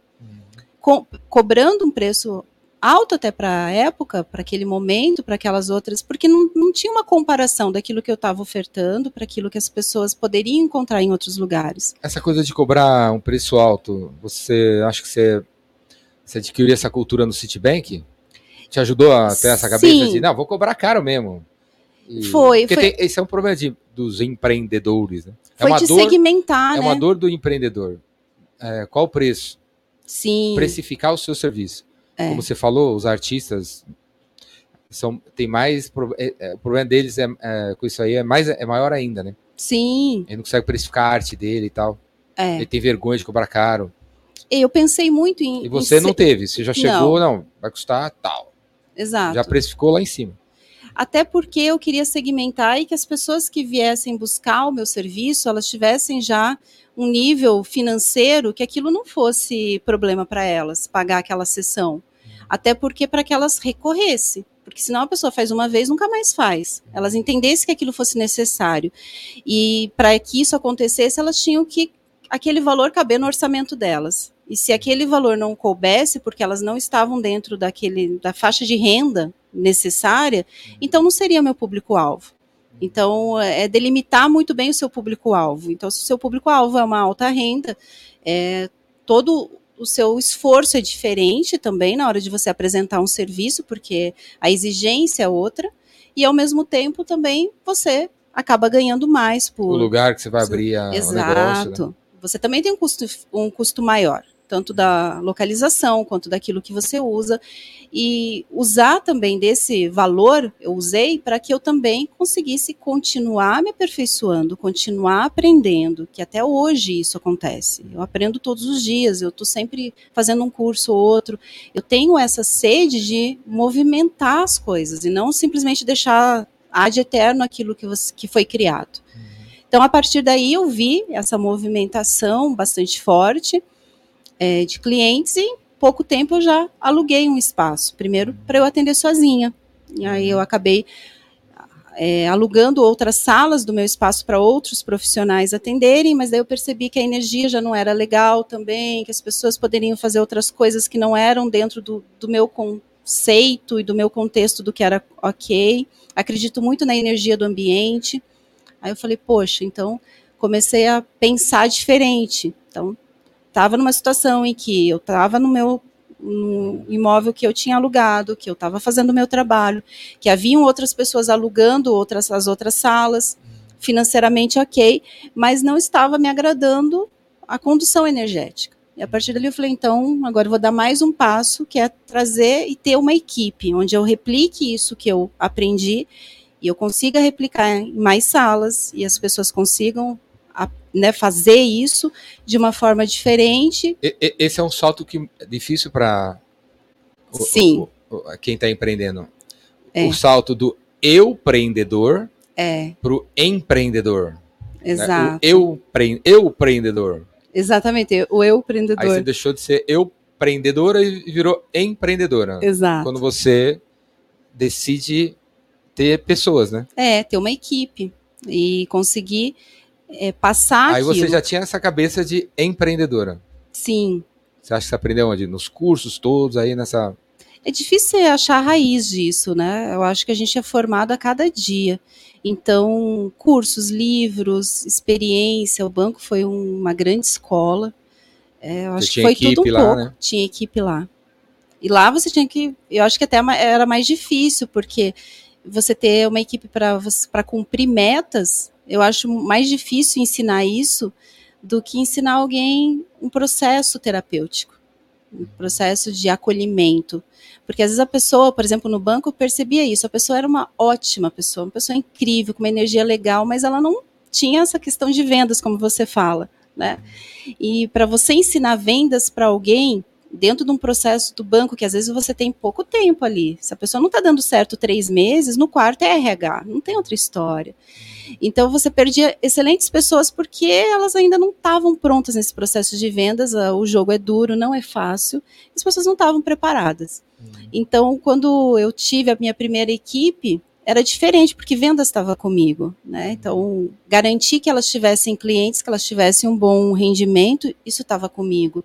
Co cobrando um preço alto até para a época, para aquele momento, para aquelas outras, porque não, não tinha uma comparação daquilo que eu estava ofertando para aquilo que as pessoas poderiam encontrar em outros lugares. Essa coisa de cobrar um preço alto, você acha que você, você adquiriu essa cultura no Citibank? Te ajudou a ter essa cabeça Sim. de, não, vou cobrar caro mesmo. E- Foi, porque foi. tem- esse é um problema de, dos empreendedores, né? Foi é uma de dor, segmentar, é né? uma dor do empreendedor. É, qual o preço? Sim. Precificar o seu serviço. É. Como você falou, os artistas são tem mais é- é, o problema deles é, é, com isso aí é mais é maior ainda, né? Sim. Ele não consegue precificar a arte dele e tal. É. Ele tem vergonha de cobrar caro. Eu pensei muito em. E você em não teve. Você já chegou, não, vai custar tal. Exato. Já precificou lá em cima. Até porque eu queria segmentar e que as pessoas que viessem buscar o meu serviço, elas tivessem já um nível financeiro que aquilo não fosse problema para elas, pagar aquela sessão. Até porque para que elas recorressem. Porque senão a pessoa faz uma vez, nunca mais faz. Elas entendessem que aquilo fosse necessário. E para que isso acontecesse, elas tinham que aquele valor caber no orçamento delas. E se aquele valor não coubesse, porque elas não estavam dentro daquele, da faixa de renda necessária, então não seria meu público-alvo. Então, é delimitar muito bem o seu público-alvo. Então, se o seu público-alvo é uma alta renda, é, todo o seu esforço é diferente também na hora de você apresentar um serviço, porque a exigência é outra, e ao mesmo tempo também você acaba ganhando mais por. O lugar que você vai abrir a, o Exato. negócio. né? Você também tem um custo, um custo maior, tanto da localização quanto daquilo que você usa. E usar também desse valor, eu usei para que eu também conseguisse continuar me aperfeiçoando, continuar aprendendo, que até hoje isso acontece. Eu aprendo todos os dias, eu estou sempre fazendo um curso ou outro. Eu tenho essa sede de movimentar as coisas e não simplesmente deixar ad eterno aquilo que, você, que foi criado. Então, a partir daí, eu vi essa movimentação bastante forte é, de clientes e em pouco tempo eu já aluguei um espaço. Primeiro, para eu atender sozinha. E aí eu acabei é, alugando outras salas do meu espaço para outros profissionais atenderem, mas daí eu percebi que a energia já não era legal também, que as pessoas poderiam fazer outras coisas que não eram dentro do, do meu conceito e do meu contexto do que era ok. Acredito muito na energia do ambiente. Aí eu falei, poxa, então comecei a pensar diferente. Então, estava numa situação em que eu estava no meu no imóvel que eu tinha alugado, que eu estava fazendo o meu trabalho, que haviam outras pessoas alugando outras as outras salas, financeiramente ok, mas não estava me agradando a condução energética. E a partir dali eu falei, então, agora eu vou dar mais um passo, que é trazer e ter uma equipe, onde eu replique isso que eu aprendi e eu consiga replicar em mais salas e as pessoas consigam a, né, fazer isso de uma forma diferente. Esse é um salto que é difícil para Sim. quem está empreendendo. É. O salto do eu empreendedor É, para o empreendedor. né? exato. O eu, pre- eu empreendedor. Exatamente, o eu Aí você empreendedor. deixou de ser eu empreendedora e virou empreendedora. Exato. Quando você decide ter pessoas, né? É, ter uma equipe e conseguir é, passar Aí aquilo. você já tinha essa cabeça de empreendedora. Sim. Você acha que você aprendeu onde? Nos cursos todos aí nessa. É difícil achar a raiz disso, né? Eu acho que a gente é formado a cada dia. Então, cursos, livros, experiência, o banco foi um- uma grande escola. É, eu Você acho que foi tudo um lá, pouco. né? Tinha equipe lá. E lá você tinha que. Eu acho que até era mais difícil, porque você ter uma equipe para cumprir metas, eu acho mais difícil ensinar isso do que ensinar alguém um processo terapêutico, um processo de acolhimento. Porque às vezes a pessoa, por exemplo, no banco, percebia isso. A pessoa era uma ótima pessoa, uma pessoa incrível, com uma energia legal, mas ela não tinha essa questão de vendas, como você fala, né? E para você ensinar vendas para alguém, dentro de um processo do banco, que às vezes você tem pouco tempo ali. Se a pessoa não está dando certo três meses, no quarto é RH, não tem outra história. Então você perdia excelentes pessoas porque elas ainda não estavam prontas nesse processo de vendas. O jogo é duro, não é fácil. As pessoas não estavam preparadas. Uhum. Então, quando eu tive a minha primeira equipe, era diferente, porque vendas estava comigo, né? Então, garantir que elas tivessem clientes, que elas tivessem um bom rendimento, isso estava comigo.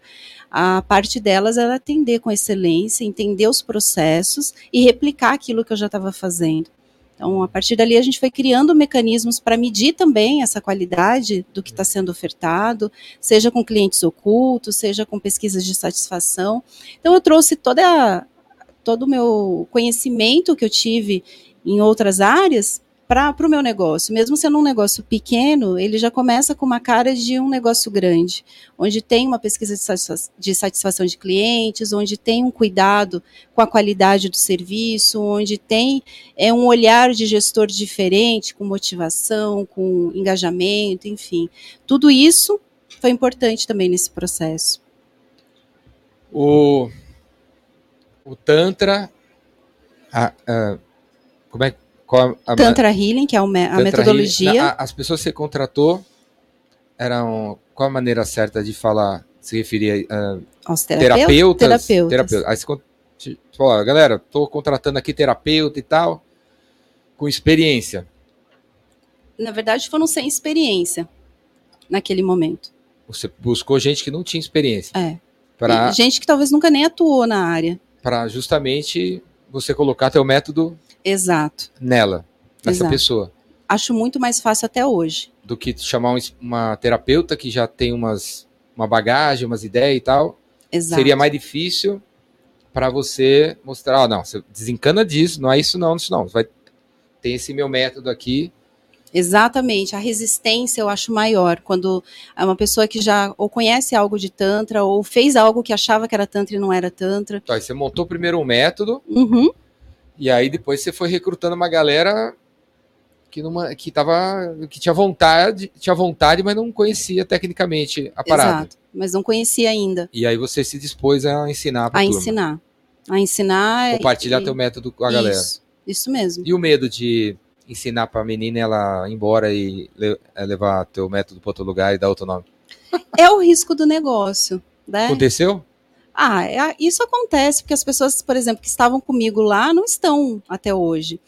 A parte delas era atender com excelência, entender os processos e replicar aquilo que eu já estava fazendo. Então, a partir dali, a gente foi criando mecanismos para medir também essa qualidade do que está sendo ofertado, seja com clientes ocultos, seja com pesquisas de satisfação. Então, eu trouxe toda, todo o meu conhecimento que eu tive em outras áreas para o meu negócio. Mesmo sendo um negócio pequeno, ele já começa com uma cara de um negócio grande, onde tem uma pesquisa de, satisfação de, clientes, onde tem um cuidado com a qualidade do serviço, onde tem é, um olhar de gestor diferente, com motivação, com engajamento, enfim. Tudo isso foi importante também nesse processo. O, o Tantra. A, a como é, qual a, Tantra Healing, que é a Tantra metodologia. Healing, as pessoas que você contratou eram. Qual a maneira certa de falar? Se referia uh, aos terapeutas? Terapeutas. terapeutas. Aí você falou, galera, estou contratando aqui terapeuta e tal, com experiência. Na verdade, foram sem experiência naquele momento. Você buscou gente que não tinha experiência. É. Pra, gente que talvez nunca nem atuou na área. Para justamente você colocar teu método Exato. Nela, nessa Exato. pessoa. Acho muito mais fácil até hoje. Do que chamar uma terapeuta que já tem umas, uma bagagem, umas ideias e tal. Exato. Seria mais difícil para você mostrar, oh, não, você desencana disso, não é isso não, isso não. Vai tem esse meu método aqui. Exatamente, a resistência eu acho maior quando é uma pessoa que já ou conhece algo de tantra ou fez algo que achava que era tantra e não era tantra. Então, aí você montou primeiro um método, uhum. E aí depois você foi recrutando uma galera que, numa, que, tava, que tinha vontade, tinha vontade, mas não conhecia tecnicamente a parada. Exato, mas não conhecia ainda. E aí você se dispôs a ensinar A turma. ensinar. A ensinar. Compartilhar e... teu método com a galera. Isso, isso mesmo. E o medo de ensinar para a menina ela ir embora e eh, levar teu método para outro lugar e dar outro nome? É o risco do negócio. Né? Aconteceu? Ah, é, isso acontece porque as pessoas, por exemplo, que estavam comigo lá não estão até hoje.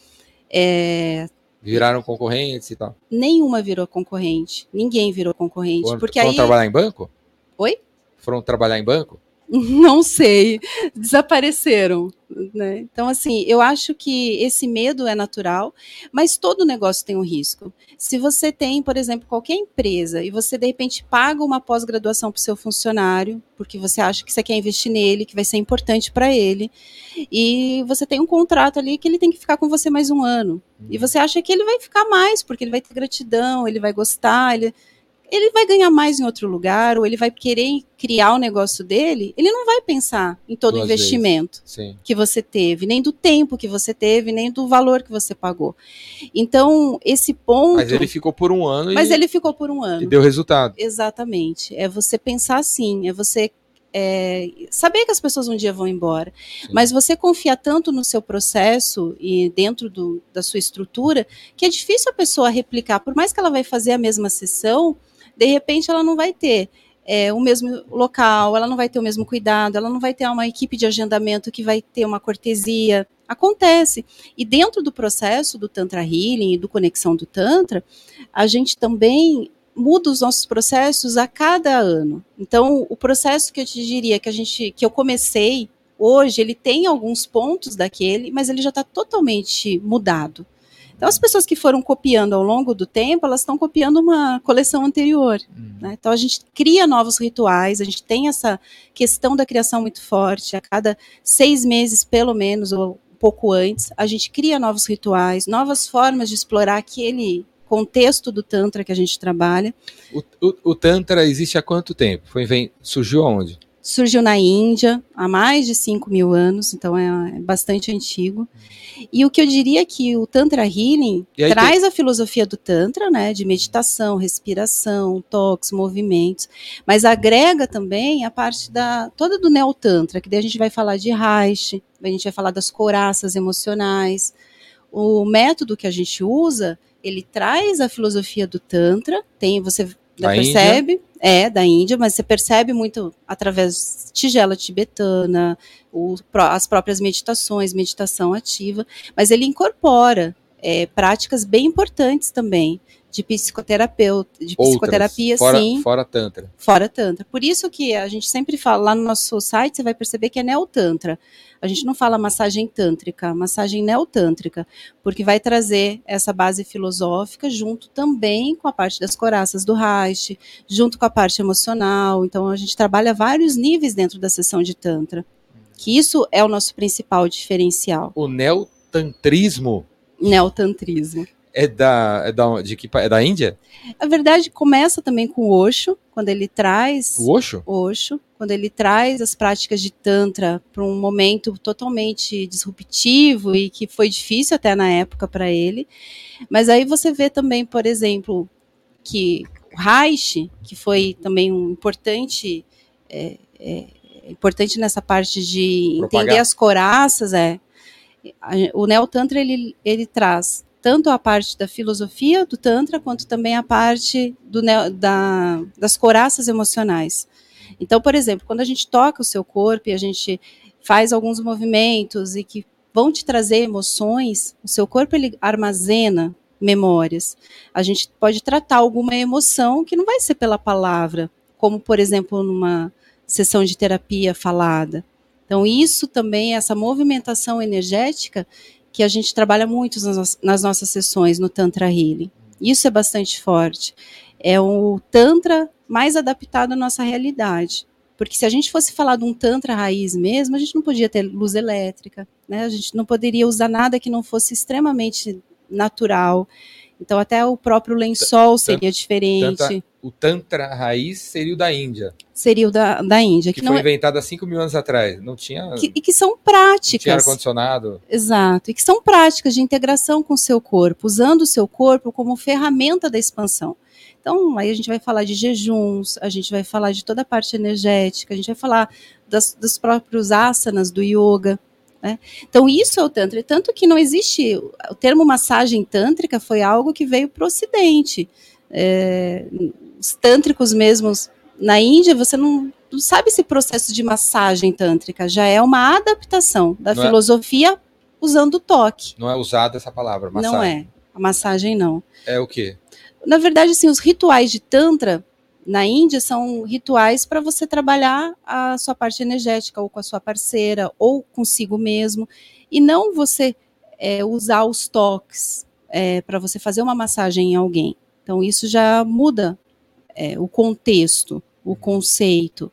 É... Viraram concorrentes e tal? Nenhuma virou concorrente. Ninguém virou concorrente. Foram, porque foram aí... trabalhar em banco? Oi? Foram trabalhar em banco? Não sei, desapareceram. Né? Então, assim, eu acho que esse medo é natural, mas todo negócio tem um risco. Se você tem, por exemplo, qualquer empresa e você de repente paga uma pós-graduação para o seu funcionário, porque você acha que você quer investir nele, que vai ser importante para ele, e você tem um contrato ali que ele tem que ficar com você mais um ano, e você acha que ele vai ficar mais, porque ele vai ter gratidão, ele vai gostar, ele ele vai ganhar mais em outro lugar, ou ele vai querer criar o negócio dele, ele não vai pensar em todo o investimento que você teve, nem do tempo que você teve, nem do valor que você pagou. Então, esse ponto. Mas ele ficou por um ano. Mas e... ele ficou por um ano. E deu resultado. Exatamente. É você pensar assim, é você é, saber que as pessoas um dia vão embora, Sim. mas você confia tanto no seu processo e dentro do, da sua estrutura que é difícil a pessoa replicar, por mais que ela vai fazer a mesma sessão, de repente ela não vai ter é, o mesmo local, ela não vai ter o mesmo cuidado, ela não vai ter uma equipe de agendamento que vai ter uma cortesia. Acontece. E dentro do processo do Tantra Healing e do Conexão do Tantra, a gente também muda os nossos processos a cada ano. Então, o processo que eu te diria que a gente que eu comecei hoje, ele tem alguns pontos daquele, mas ele já está totalmente mudado. Então, as pessoas que foram copiando ao longo do tempo, elas estão copiando uma coleção anterior. Uhum. Né? Então, a gente cria novos rituais, a gente tem essa questão da criação muito forte. A cada seis meses, pelo menos, ou um pouco antes, a gente cria novos rituais, novas formas de explorar aquele contexto do Tantra que a gente trabalha. O, o, o Tantra existe há quanto tempo? Foi, vem, surgiu onde? Surgiu na Índia há mais de 5 mil anos, então é, é bastante antigo. E o que eu diria que o Tantra Healing traz a filosofia do Tantra, né, de meditação, respiração, toques, movimentos, mas agrega também a parte da toda do Neo Tantra, que daí a gente vai falar de Reich, a gente vai falar das couraças emocionais. O método que a gente usa, ele traz a filosofia do Tantra, tem você Da percebe, é da Índia, mas você percebe muito através de tigela tibetana, o as próprias meditações, meditação ativa, mas ele incorpora é, práticas bem importantes também de psicoterapeuta, de Outras, psicoterapia, fora, sim, Fora Tantra. fora tantra. Por isso que a gente sempre fala lá no nosso site, você vai perceber que é neotantra. A gente não fala massagem tântrica, massagem neotântrica, porque vai trazer essa base filosófica junto também com a parte das coraças do Reich, junto com a parte emocional. Então a gente trabalha vários níveis dentro da sessão de tantra. Que isso é o nosso principal diferencial, O neotantrismo neotantrismo. É da, é da, de que, é da Índia? A verdade começa também com o Osho, quando ele traz O Osho? Osho, quando ele traz as práticas de Tantra para um momento totalmente disruptivo e que foi difícil até na época para ele. Mas aí você vê também, por exemplo, que o Reich, que foi também um importante, é, é, importante nessa parte de Propagar. entender as coraças, é. O Neo Tantra ele, ele traz tanto a parte da filosofia do Tantra, quanto também a parte do, da, das coraças emocionais. Então, por exemplo, quando a gente toca o seu corpo e a gente faz alguns movimentos e que vão te trazer emoções, o seu corpo ele armazena memórias. A gente pode tratar alguma emoção que não vai ser pela palavra, como por exemplo numa sessão de terapia falada. Então isso também essa movimentação energética que a gente trabalha muito nas, nas nossas sessões no Tantra Healing. Isso é bastante forte. É o Tantra mais adaptado à nossa realidade. Porque se a gente fosse falar de um Tantra raiz mesmo, a gente não podia ter luz elétrica, né? a gente não poderia usar nada que não fosse extremamente natural. Então, até o próprio lençol seria diferente. tanta- O Tantra raiz seria o da Índia, Seria o da, da Índia. que, Que, foi é, inventado há 5 mil anos atrás. Não tinha, que- e que são não tinha práticas. ar-condicionado. Exato. E que são práticas de integração com o seu corpo, usando o seu corpo como ferramenta da expansão. Então, aí a gente vai falar de jejuns, a gente vai falar de toda a parte energética, a gente vai falar das, dos próprios asanas do yoga. Né? Então, isso é o Tantra. Tanto que não existe. O termo massagem tântrica foi algo que veio para o Ocidente. É, os tântricos mesmos na Índia, você não, não sabe esse processo de massagem tântrica, já é uma adaptação da Não é- filosofia usando o toque. Não é usada essa palavra, massagem. Não é. A massagem não. É o quê? Na verdade, assim, os rituais de Tantra na Índia são rituais para você trabalhar a sua parte energética, ou com a sua parceira, ou consigo mesmo, e não você é, usar os toques para você fazer uma massagem em alguém. Então, isso já muda é, o contexto, o conceito.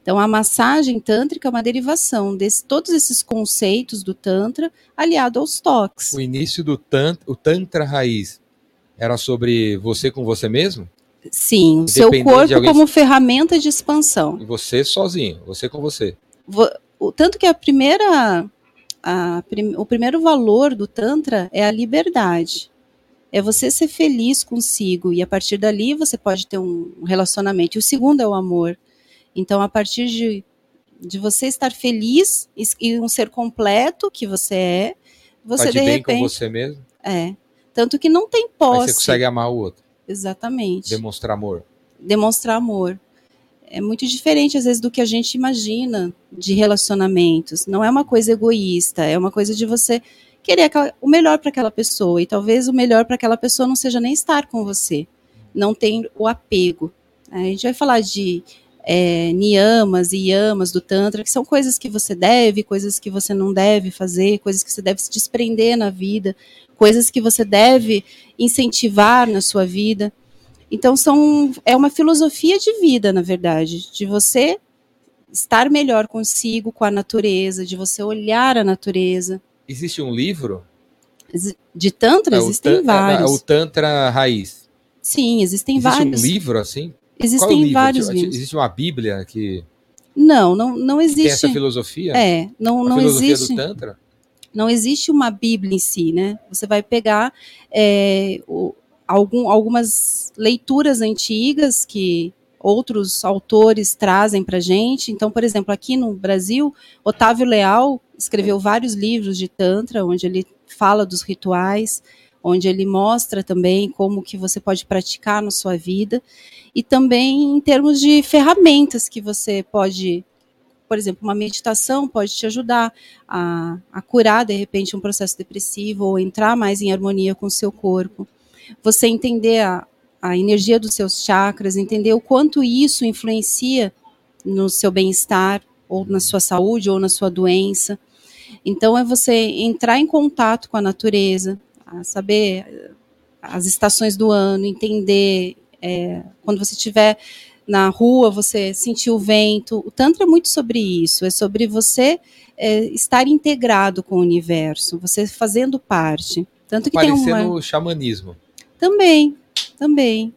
Então, a massagem tântrica é uma derivação de todos esses conceitos do Tantra aliado aos toques. O início do tantra, o tantra raiz era sobre você com você mesmo? Sim, o seu corpo alguém- como ferramenta de expansão. E você sozinho, você com você. Vo- o- Tanto que a primeira, a prim- o primeiro valor do Tantra é a liberdade. É você ser feliz consigo e a partir dali você pode ter um relacionamento. E o segundo é o amor. Então, a partir de, de você estar feliz e, um ser completo que você é, você Tá de de bem com repente. você mesmo. É. Tanto que não tem Aí posse. você consegue amar o outro, Exatamente. demonstrar amor. demonstrar amor. É muito diferente, às vezes, do que a gente imagina de relacionamentos. Não é uma coisa egoísta, é uma coisa de você querer aquela- o melhor para aquela pessoa. E talvez o melhor para aquela pessoa não seja nem estar com você. Não tem o apego. A gente vai falar de é, niyamas e yamas do Tantra, que são coisas que você deve, coisas que você não deve fazer, coisas que você deve se desprender na vida, coisas que você deve incentivar na sua vida. Então são é uma filosofia de vida, na verdade, de você estar melhor consigo, com a natureza, de você olhar a natureza. Existe um livro? De tantra É existem tan- é, vários. é o Tantra Raiz. Sim, existem Existe vários. um livro assim? É Existem livro? vários livros. Existe uma Bíblia que Não, não, não Tem existe. essa filosofia? É, não, a não filosofia existe. do Tantra? Não existe uma Bíblia em si, né? Você vai pegar é, algum- algumas leituras antigas que outros autores trazem para gente. Então, por exemplo, aqui no Brasil, Otávio Leal escreveu vários livros de tantra, onde ele fala dos rituais, onde ele mostra também como que você pode praticar na sua vida e também em termos de ferramentas que você pode por exemplo, uma meditação pode te ajudar a, a curar, de repente, um processo depressivo ou entrar mais em harmonia com o seu corpo. Você entender a, a energia dos seus chakras, entender o quanto isso influencia no seu bem-estar, ou na sua saúde, ou na sua doença. Então, é você entrar em contato com a natureza, a saber eh, as estações do ano, entender é, quando você estiver na rua, você sentir o vento. O Tantra é muito sobre isso, é sobre você é, estar integrado com o universo, você fazendo parte. Tanto que tem Parecendo uma. o xamanismo. Também, também.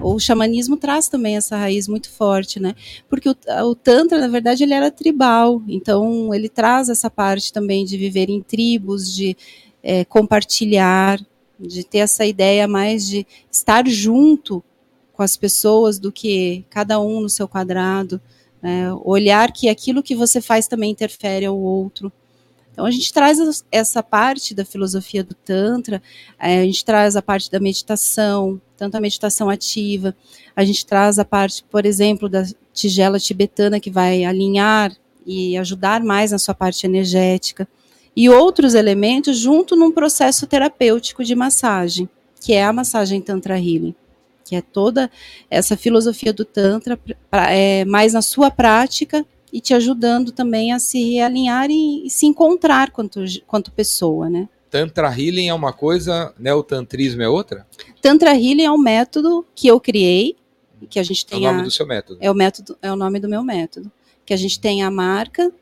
O xamanismo traz também essa raiz muito forte, né? Porque o, o Tantra, na verdade, ele era tribal, então ele traz essa parte também de viver em tribos, de é, compartilhar, de ter essa ideia mais de estar junto com as pessoas do que cada um no seu quadrado, né? olhar que aquilo que você faz também interfere ao outro. Então a gente traz essa parte da filosofia do Tantra, a gente traz a parte da meditação, tanto a meditação ativa, a gente traz a parte, por exemplo, da tigela tibetana que vai alinhar e ajudar mais na sua parte energética, e outros elementos junto num processo terapêutico de massagem, que é a massagem Tantra Healing que é toda essa filosofia do Tantra, pra, é, mais na sua prática e te ajudando também a se realinhar e, e se encontrar quanto, quanto pessoa, né? Tantra Healing é uma coisa, neotantrismo é outra? Tantra Healing é um método que eu criei, que a gente tem é o nome a, do seu método. É o método, é o nome do meu método, que a gente tem a marca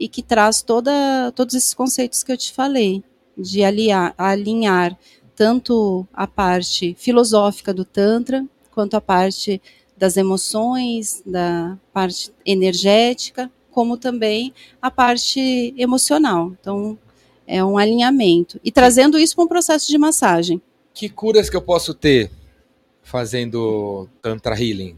e que traz toda, todos esses conceitos que eu te falei, de aliar, alinhar tanto a parte filosófica do Tantra, quanto a parte das emoções, da parte energética, como também a parte emocional. Então, é um alinhamento. E trazendo isso para um processo de massagem. Que curas que eu posso ter fazendo Tantra Healing?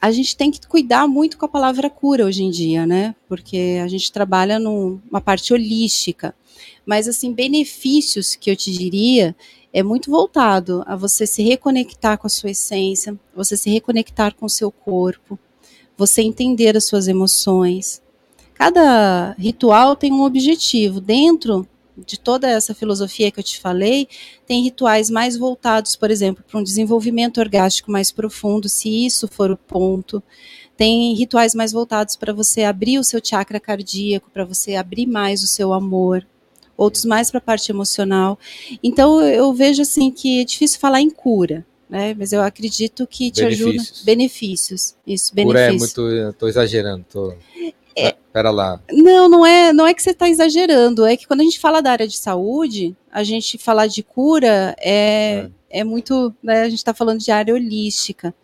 A gente tem que cuidar muito com a palavra cura hoje em dia, né? Porque a gente trabalha numa parte holística. Mas, assim, benefícios que eu te diria é muito voltado a você se reconectar com a sua essência, você se reconectar com o seu corpo, você entender as suas emoções. Cada ritual tem um objetivo. Dentro de toda essa filosofia que eu te falei, tem rituais mais voltados, por exemplo, para um desenvolvimento orgástico mais profundo, se isso for o ponto. Tem rituais mais voltados para você abrir o seu chakra cardíaco, para você abrir mais o seu amor, outros mais para a parte emocional. Então eu vejo assim que é difícil falar em cura, né? Mas eu acredito que te Benefícios. ajuda benefícios. Isso, Cura é benefícios. muito. Tô exagerando. Tô... É. Pera lá. Não, não é, não é que você está exagerando. É que quando a gente fala da área de saúde, a gente falar de cura é, é. é muito, né? A gente está falando de área holística.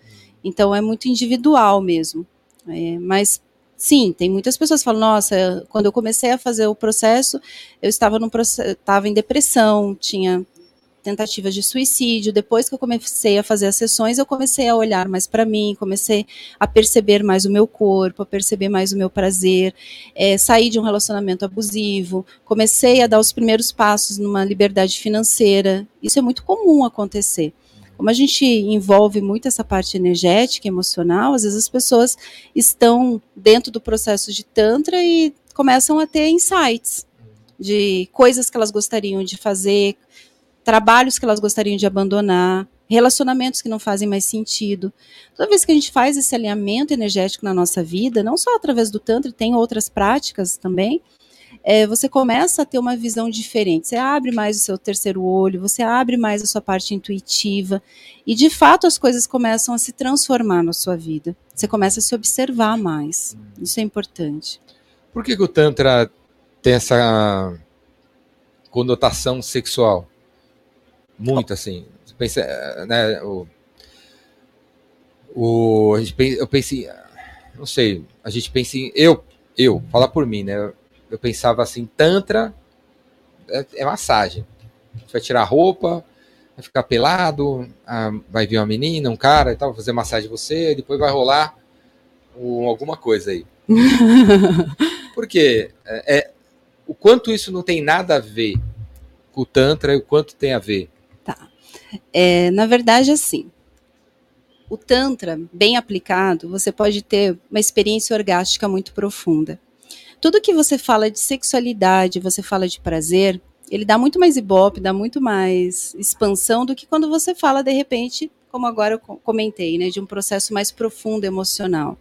Então é muito individual mesmo. É, mas Sim, tem muitas pessoas que falam, nossa, quando eu comecei a fazer o processo, eu estava num estava em depressão, tinha tentativas de suicídio. Depois que eu comecei a fazer as sessões, eu comecei a olhar mais para mim, comecei a perceber mais o meu corpo, a perceber mais o meu prazer, é, saí de um relacionamento abusivo, comecei a dar os primeiros passos numa liberdade financeira. Isso é muito comum acontecer como a gente envolve muito essa parte energética, emocional, às vezes as pessoas estão dentro do processo de Tantra e começam a ter insights de coisas que elas gostariam de fazer, trabalhos que elas gostariam de abandonar, relacionamentos que não fazem mais sentido. Toda vez que a gente faz esse alinhamento energético na nossa vida, não só através do Tantra, tem outras práticas também, é, você começa a ter uma visão diferente. Você abre mais o seu terceiro olho, você abre mais a sua parte intuitiva, e de fato as coisas começam a se transformar na sua vida. Você começa a se observar mais. Isso é importante. Por que, que o Tantra tem essa conotação sexual? Muito assim. Você pensa, né? O, o, eu pensei. não sei, a gente pensa em. Eu, eu, fala por mim, né? Eu, pensava assim, Tantra é, é massagem. Vai tirar a roupa, vai ficar pelado, ah, vai vir uma menina, um cara e tal, fazer massagem em você, depois vai rolar um, alguma coisa aí. Por quê? É, é, o quanto isso não tem nada a ver com o Tantra e o quanto tem a ver? Tá. É, na verdade, assim, o Tantra, bem aplicado, você pode ter uma experiência orgástica muito profunda. Tudo que você fala de sexualidade, você fala de prazer, ele dá muito mais ibope, dá muito mais expansão do que quando você fala, de repente, como agora eu comentei, né, de um processo mais profundo emocional.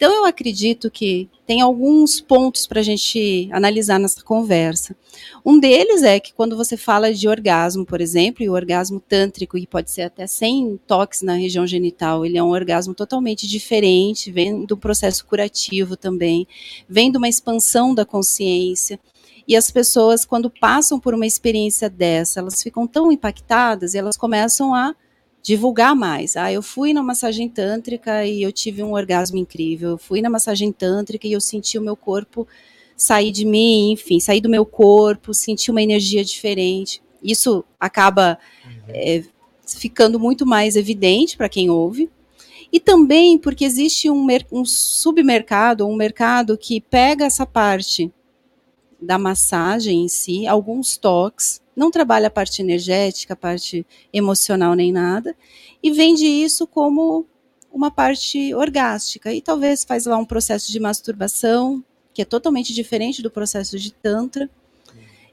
Então, eu acredito que tem alguns pontos para a gente analisar nessa conversa. Um deles é que quando você fala de orgasmo, por exemplo, e o orgasmo tântrico, e pode ser até sem toques na região genital, ele é um orgasmo totalmente diferente, vem do processo curativo também, vem de uma expansão da consciência. E as pessoas, quando passam por uma experiência dessa, elas ficam tão impactadas e elas começam a divulgar mais. Ah, eu fui na massagem tântrica e eu tive um orgasmo incrível. Eu fui na massagem tântrica e eu senti o meu corpo sair de mim, enfim, sair do meu corpo, senti uma energia diferente. Isso acaba uhum. é, ficando muito mais evidente para quem ouve. E também porque existe um, um submercado, um mercado que pega essa parte da massagem em si, alguns toques, não trabalha a parte energética, a parte emocional nem nada, e vende isso como uma parte orgástica. E talvez faz lá um processo de masturbação, que é totalmente diferente do processo de Tantra,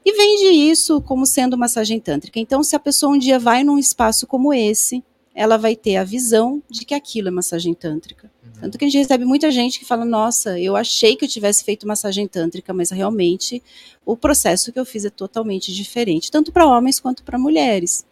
e vende isso como sendo massagem tântrica. Então, se a pessoa um dia vai num espaço como esse, ela vai ter a visão de que aquilo é massagem tântrica. Tanto que a gente recebe muita gente que fala: Nossa, eu achei que eu tivesse feito massagem tântrica, mas realmente o processo que eu fiz é totalmente diferente, tanto para homens quanto para mulheres.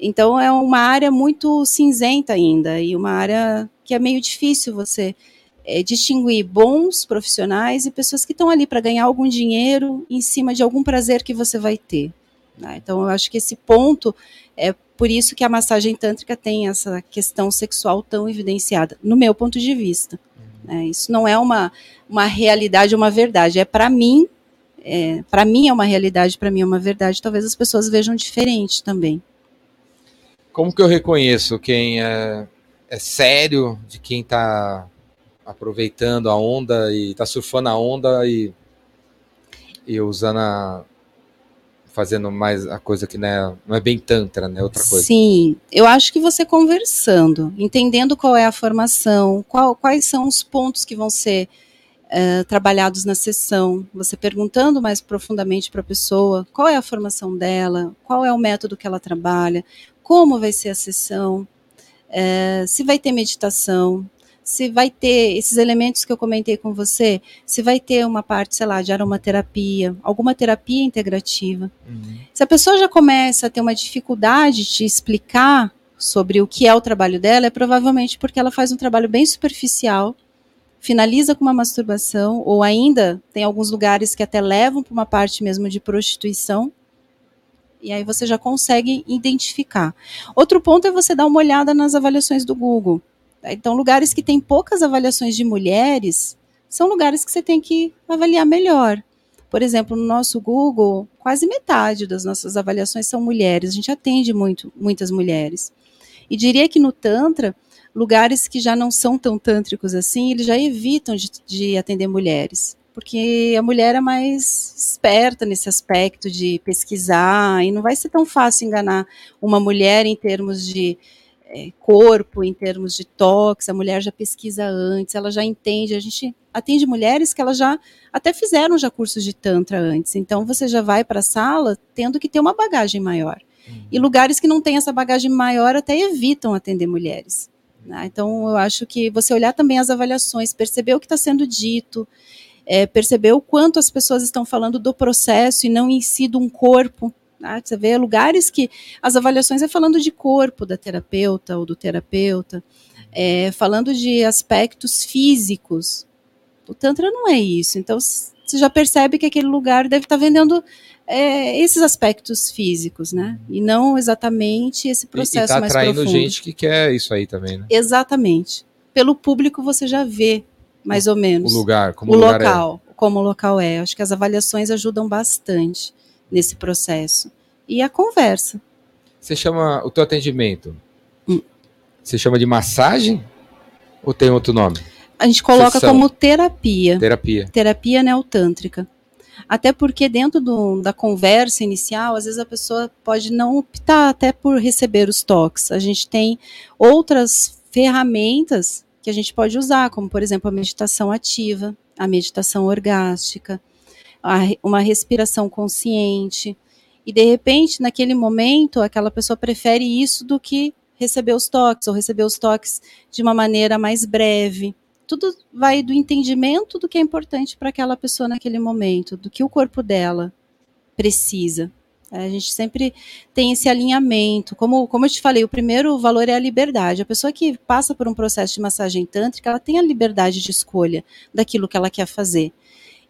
Então é uma área muito cinzenta ainda e uma área que é meio difícil você é, distinguir bons profissionais e pessoas que estão ali para ganhar algum dinheiro em cima de algum prazer que você vai ter. Né? Então eu acho que esse ponto é por isso que a massagem tântrica tem essa questão sexual tão evidenciada, no meu ponto de vista. É, isso não é uma, uma realidade, uma verdade. É para mim, é, para mim é uma realidade, para mim é uma verdade. Talvez as pessoas vejam diferente também. Como que eu reconheço quem é, é sério de quem está aproveitando a onda e está surfando a onda e, e usando a, fazendo mais a coisa que não é, não é bem tantra, né? Outra coisa. Sim, eu acho que você conversando, entendendo qual é a formação, qual, quais são os pontos que vão ser uh, trabalhados na sessão, você perguntando mais profundamente para a pessoa qual é a formação dela, qual é o método que ela trabalha, como vai ser a sessão, uh, se vai ter meditação, se vai ter esses elementos que eu comentei com você, se vai ter uma parte, sei lá, de aromaterapia, alguma terapia integrativa. Uhum. Se a pessoa já começa a ter uma dificuldade de explicar sobre o que é o trabalho dela, é provavelmente porque ela faz um trabalho bem superficial, finaliza com uma masturbação, ou ainda tem alguns lugares que até levam para uma parte mesmo de prostituição. E aí você já consegue identificar. Outro ponto é você dar uma olhada nas avaliações do Google. Então, lugares que têm poucas avaliações de mulheres são lugares que você tem que avaliar melhor. Por exemplo, no nosso Google, quase metade das nossas avaliações são mulheres. A gente atende muito, muitas mulheres. E diria que no Tantra, lugares que já não são tão tântricos assim, eles já evitam de, de atender mulheres. Porque a mulher é mais esperta nesse aspecto de pesquisar, e não vai ser tão fácil enganar uma mulher em termos de é, corpo, em termos de toques, a mulher já pesquisa antes, ela já entende. A gente atende mulheres que elas já até fizeram já cursos de tantra antes. Então você já vai para a sala tendo que ter uma bagagem maior. Uhum. E lugares que não têm essa bagagem maior até evitam atender mulheres. Né? Então eu acho que você olhar também as avaliações, perceber o que está sendo dito, é, perceber o quanto as pessoas estão falando do processo e não em si de um corpo. Né? Você vê lugares que as avaliações é falando de corpo da terapeuta ou do terapeuta, é, falando de aspectos físicos. O Tantra não é isso. Então, você já percebe que aquele lugar deve estar vendendo é, esses aspectos físicos, né? E não exatamente esse processo e, e tá mais profundo. atraindo gente que quer isso aí também, né? Exatamente. pelo público você já vê mais ou menos O lugar, como o o lugar é. local, como o local é. Acho que as avaliações ajudam bastante nesse processo. E a conversa. Você chama o teu atendimento? Hum. Você chama de massagem? Ou tem outro nome? A gente coloca Sessão. como terapia. Terapia. terapia neotântrica. Até porque dentro do- da conversa inicial, às vezes a pessoa pode não optar até por receber os toques. A gente tem outras ferramentas que a gente pode usar, como por exemplo a meditação ativa, a meditação orgástica, uma respiração consciente. E de repente, naquele momento, aquela pessoa prefere isso do que receber os toques, ou receber os toques de uma maneira mais breve tudo vai do entendimento do que é importante para aquela pessoa naquele momento, do que o corpo dela precisa. A gente sempre tem esse alinhamento. Como, como eu te falei, o primeiro valor é a liberdade. A pessoa que passa por um processo de massagem tântrica, ela tem a liberdade de escolha daquilo que ela quer fazer.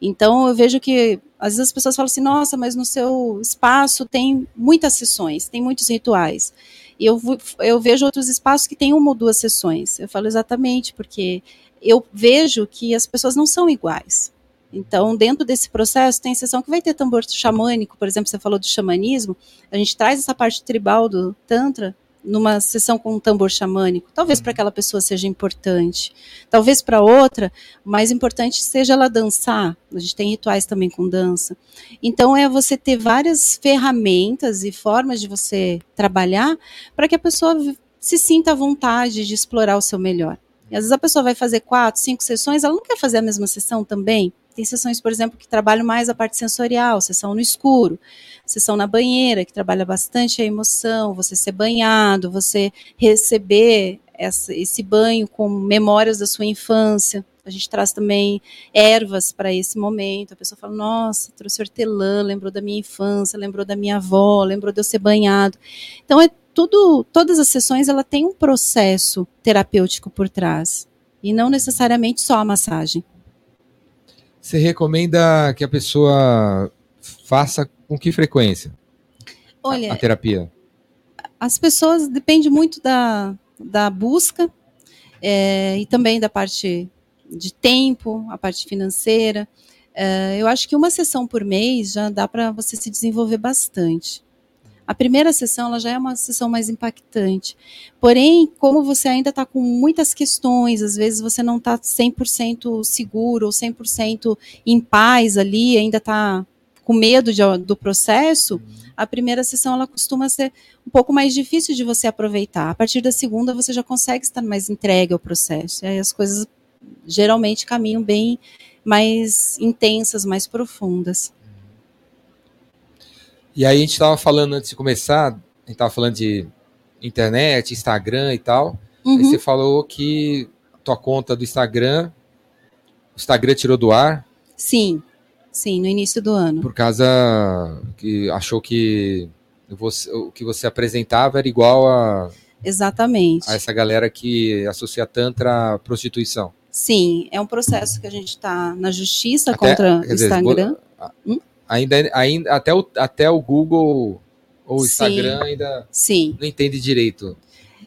Então, eu vejo que, às vezes, as pessoas falam assim: nossa, mas no seu espaço tem muitas sessões, tem muitos rituais. E eu, eu vejo outros espaços que tem uma ou duas sessões. Eu falo exatamente, porque eu vejo que as pessoas não são iguais. Então, dentro desse processo, tem sessão que vai ter tambor xamânico, por exemplo, você falou do xamanismo, a gente traz essa parte tribal do Tantra numa sessão com um tambor xamânico. Talvez para aquela pessoa seja importante, talvez para outra, mais importante seja ela dançar. A gente tem rituais também com dança. Então, é você ter várias ferramentas e formas de você trabalhar para que a pessoa se sinta à vontade de explorar o seu melhor. E às vezes a pessoa vai fazer quatro, cinco sessões, ela não quer fazer a mesma sessão também. Tem sessões, por exemplo, que trabalham mais a parte sensorial, sessão no escuro, sessão na banheira, que trabalha bastante a emoção, você ser banhado, você receber essa- esse banho com memórias da sua infância. A gente traz também ervas para esse momento. A pessoa fala: Nossa, trouxe hortelã, lembrou da minha infância, lembrou da minha avó, lembrou de eu ser banhado. Então, é tudo, todas as sessões ela tem um processo terapêutico por trás e não necessariamente só a massagem. Você recomenda que a pessoa faça com que frequência a- Olha, a terapia? as pessoas depende muito da, da busca é, e também da parte de tempo, a parte financeira. É, eu acho que uma sessão por mês já dá para você se desenvolver bastante. A primeira sessão ela já é uma sessão mais impactante. Porém, como você ainda está com muitas questões, às vezes você não está 100% seguro ou 100% em paz ali, ainda está com medo de- do processo, a primeira sessão ela costuma ser um pouco mais difícil de você aproveitar. A partir da segunda você já consegue estar mais entregue ao processo. E aí as coisas geralmente caminham bem mais intensas, mais profundas. E aí a gente estava falando antes de começar, a gente estava falando de internet, Instagram e tal. Aí Uhum. você falou que tua conta do Instagram, o Instagram tirou do ar Sim, sim, no início do ano. por causa que achou que você- o que você apresentava era igual a, Exatamente. a essa galera que associa Tantra à prostituição. Sim, é um processo que a gente está na justiça Até- contra o dizer, Instagram. Ainda, ainda até, o, até o Google ou o Sim. Instagram ainda Sim. não entende direito.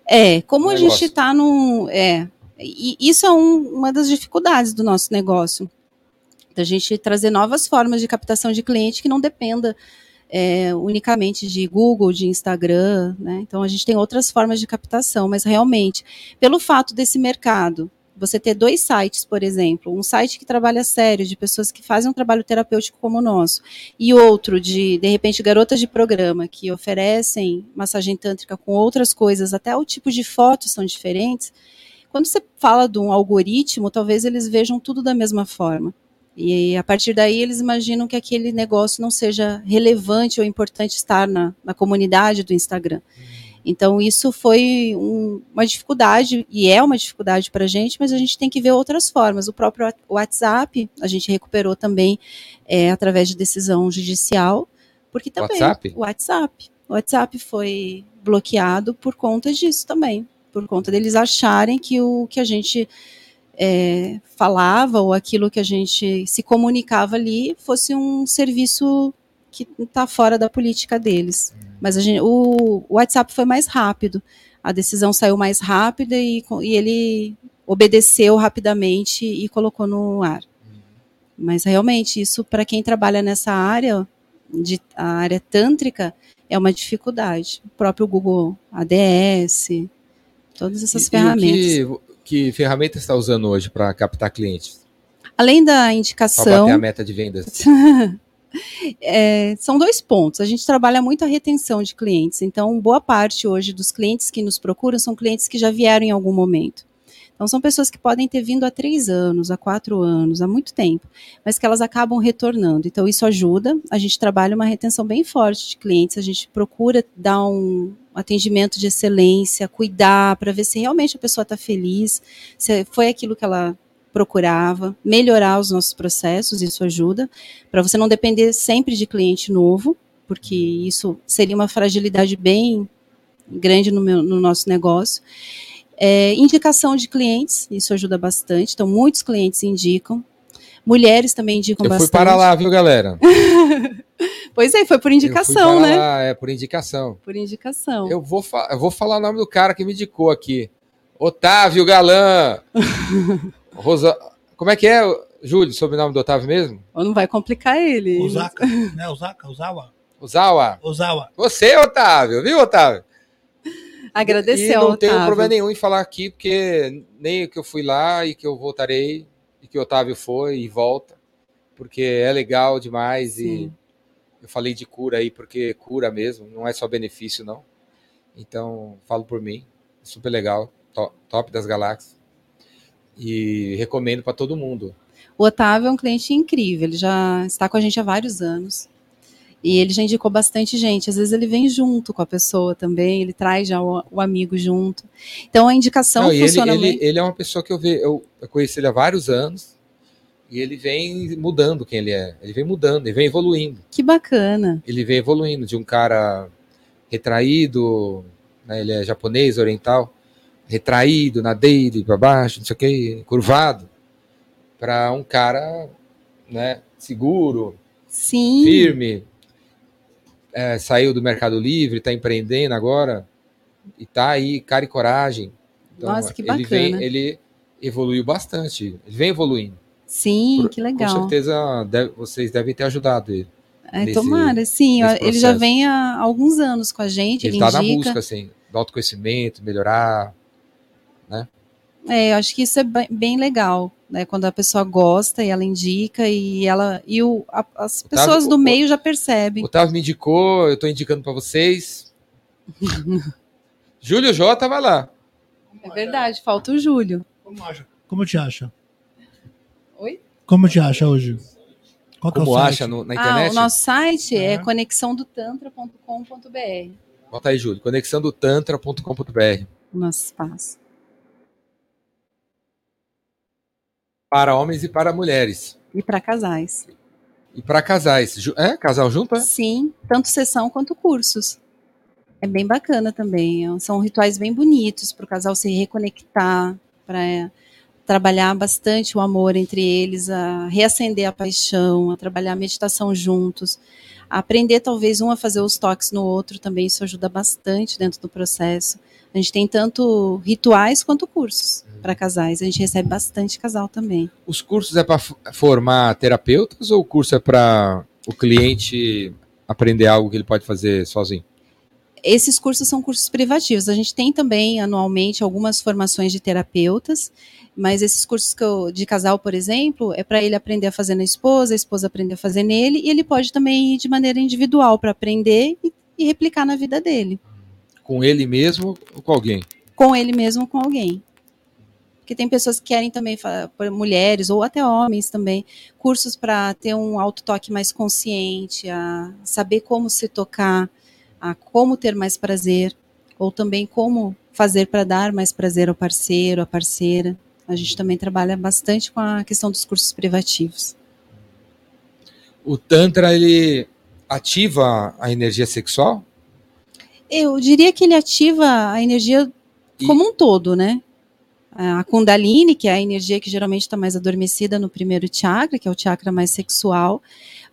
É, como a gente está num. É, e isso é um- uma das dificuldades do nosso negócio. Da gente trazer novas formas de captação de cliente que não dependa é, unicamente de Google, de Instagram. Né? Então a gente tem outras formas de captação, mas realmente, pelo fato desse mercado. Você ter dois sites, por exemplo, um site que trabalha sério, de pessoas que fazem um trabalho terapêutico como o nosso, e outro de, de repente, garotas de programa que oferecem massagem tântrica com outras coisas, até o tipo de fotos são diferentes. Quando você fala de um algoritmo, talvez eles vejam tudo da mesma forma. E a partir daí eles imaginam que aquele negócio não seja relevante ou importante estar na, na comunidade do Instagram. Então, isso foi um- uma dificuldade, e é uma dificuldade para a gente, mas a gente tem que ver outras formas. O próprio Whats- WhatsApp, a gente recuperou também é, através de decisão judicial, porque também. WhatsApp? O WhatsApp. O WhatsApp foi bloqueado por conta disso também. Por conta deles acharem que o que a gente é, falava ou aquilo que a gente se comunicava ali fosse um serviço que está fora da política deles. Mas a gente, o, o WhatsApp foi mais rápido. A decisão saiu mais rápida e, e ele obedeceu rapidamente e colocou no ar. Mas realmente isso para quem trabalha nessa área de a área tântrica é uma dificuldade. O próprio Google ADS, todas essas E- ferramentas. E que, que ferramenta você está usando hoje para captar clientes? Além da Para indicação, bater a meta de vendas? É, são dois pontos. A gente trabalha muito a retenção de clientes. Então, boa parte hoje dos clientes que nos procuram são clientes que já vieram em algum momento. Então, são pessoas que podem ter vindo há três anos, há quatro anos, há muito tempo, mas que elas acabam retornando. Então, isso ajuda. A gente trabalha uma retenção bem forte de clientes. A gente procura dar um atendimento de excelência, cuidar para ver se realmente a pessoa está feliz, se foi aquilo que ela procurava, melhorar os nossos processos, isso ajuda para você não depender sempre de cliente novo, porque isso seria uma fragilidade bem grande no, meu- no nosso negócio. É, indicação de clientes, isso ajuda bastante. Então, muitos clientes indicam. Mulheres também indicam Eu fui bastante. para lá, viu, galera? Pois é, foi por Eu fui indicação, né? lá, é por indicação. Por indicação. Eu vou, eu vou falar o nome do cara que me indicou aqui. Otávio Galan. Rosa... Como é que é, Júlio, sobrenome do Otávio mesmo? Ou não vai complicar ele. Osaka, né? Osaka, Ozawa. Ozawa. Ozawa. Você, Otávio, viu, Otávio? Agradecer e não tenho problema nenhum em falar aqui, porque nem que eu fui lá e que eu voltarei, e que o Otávio foi e volta, porque é legal demais e Sim. eu falei de cura aí, porque cura mesmo, não é só benefício, não. Então, falo por mim, super legal, to- top das galáxias. E recomendo para todo mundo. O Otávio é um cliente incrível, ele já está com a gente há vários anos. E ele já indicou bastante gente. Às vezes ele vem junto com a pessoa também, ele traz já o, o amigo junto. Então a indicação Não, ele, funciona ele, muito. ele é uma pessoa que eu, ve, eu, eu conheci ele há vários anos e ele vem mudando quem ele é. Ele vem mudando, ele vem evoluindo. Que bacana. ele vem evoluindo de um cara retraído, né, ele é japonês, oriental, retraído na dele, para baixo, não sei o que, curvado, para um cara né, seguro, Sim. firme, é, saiu do Mercado Livre, está empreendendo agora e tá aí, cara e coragem. Então, Nossa, que ele vem, bacana. ele evoluiu bastante, ele vem evoluindo. Sim, Por- que Com legal. certeza deve- vocês devem ter ajudado ele. É, nesse- tomara, sim. Ele já vem há alguns anos com a gente, Ele está na busca, assim, do autoconhecimento, melhorar. É, eu acho que isso é bem legal, né? Quando a pessoa gosta e ela indica e ela e o, a- as Otávio, pessoas do o- meio já percebem. O Otávio me indicou, eu estou indicando para vocês. Júlio J, vai lá. É verdade, falta o Júlio. Como acha? Como te acha? Oi? Como te acha hoje? Qual que é o Como site? acha no- na Ah, internet? o nosso site é Uhum. conexãodotantra.com.br. Bota aí, Júlio. Conexãodotantra.com.br. O nosso espaço. Para homens e para mulheres. E para casais. E para casais. É? Casal junto? É? Sim, tanto sessão quanto cursos. É bem bacana também. é- São rituais bem bonitos para o casal se reconectar, para trabalhar bastante o amor entre eles, a reacender a paixão, a trabalhar a meditação juntos, aprender talvez um a fazer os toques no outro também. Isso ajuda bastante dentro do processo. A gente tem tanto rituais quanto cursos para casais. A gente recebe bastante casal também. Os cursos é para formar terapeutas ou o curso é para o cliente aprender algo que ele pode fazer sozinho? Esses cursos são cursos privativos. A gente tem também anualmente algumas formações de terapeutas, mas esses cursos que eu- de casal, por exemplo, é para ele aprender a fazer na esposa, a esposa aprender a fazer nele, e ele pode também ir de maneira individual para aprender e, e replicar na vida dele, Com ele mesmo ou com alguém? com ele mesmo, com alguém. Porque tem pessoas que querem também, mulheres ou até homens também, cursos para ter um autotoque mais consciente, a saber como se tocar, a como ter mais prazer, ou também como fazer para dar mais prazer ao parceiro, à parceira. A gente também trabalha bastante com a questão dos cursos privativos. O Tantra, ele ativa a energia sexual? Eu diria que ele ativa a energia E- como um todo, né? a Kundalini, que é a energia que geralmente está mais adormecida no primeiro chakra, que é o chakra mais sexual,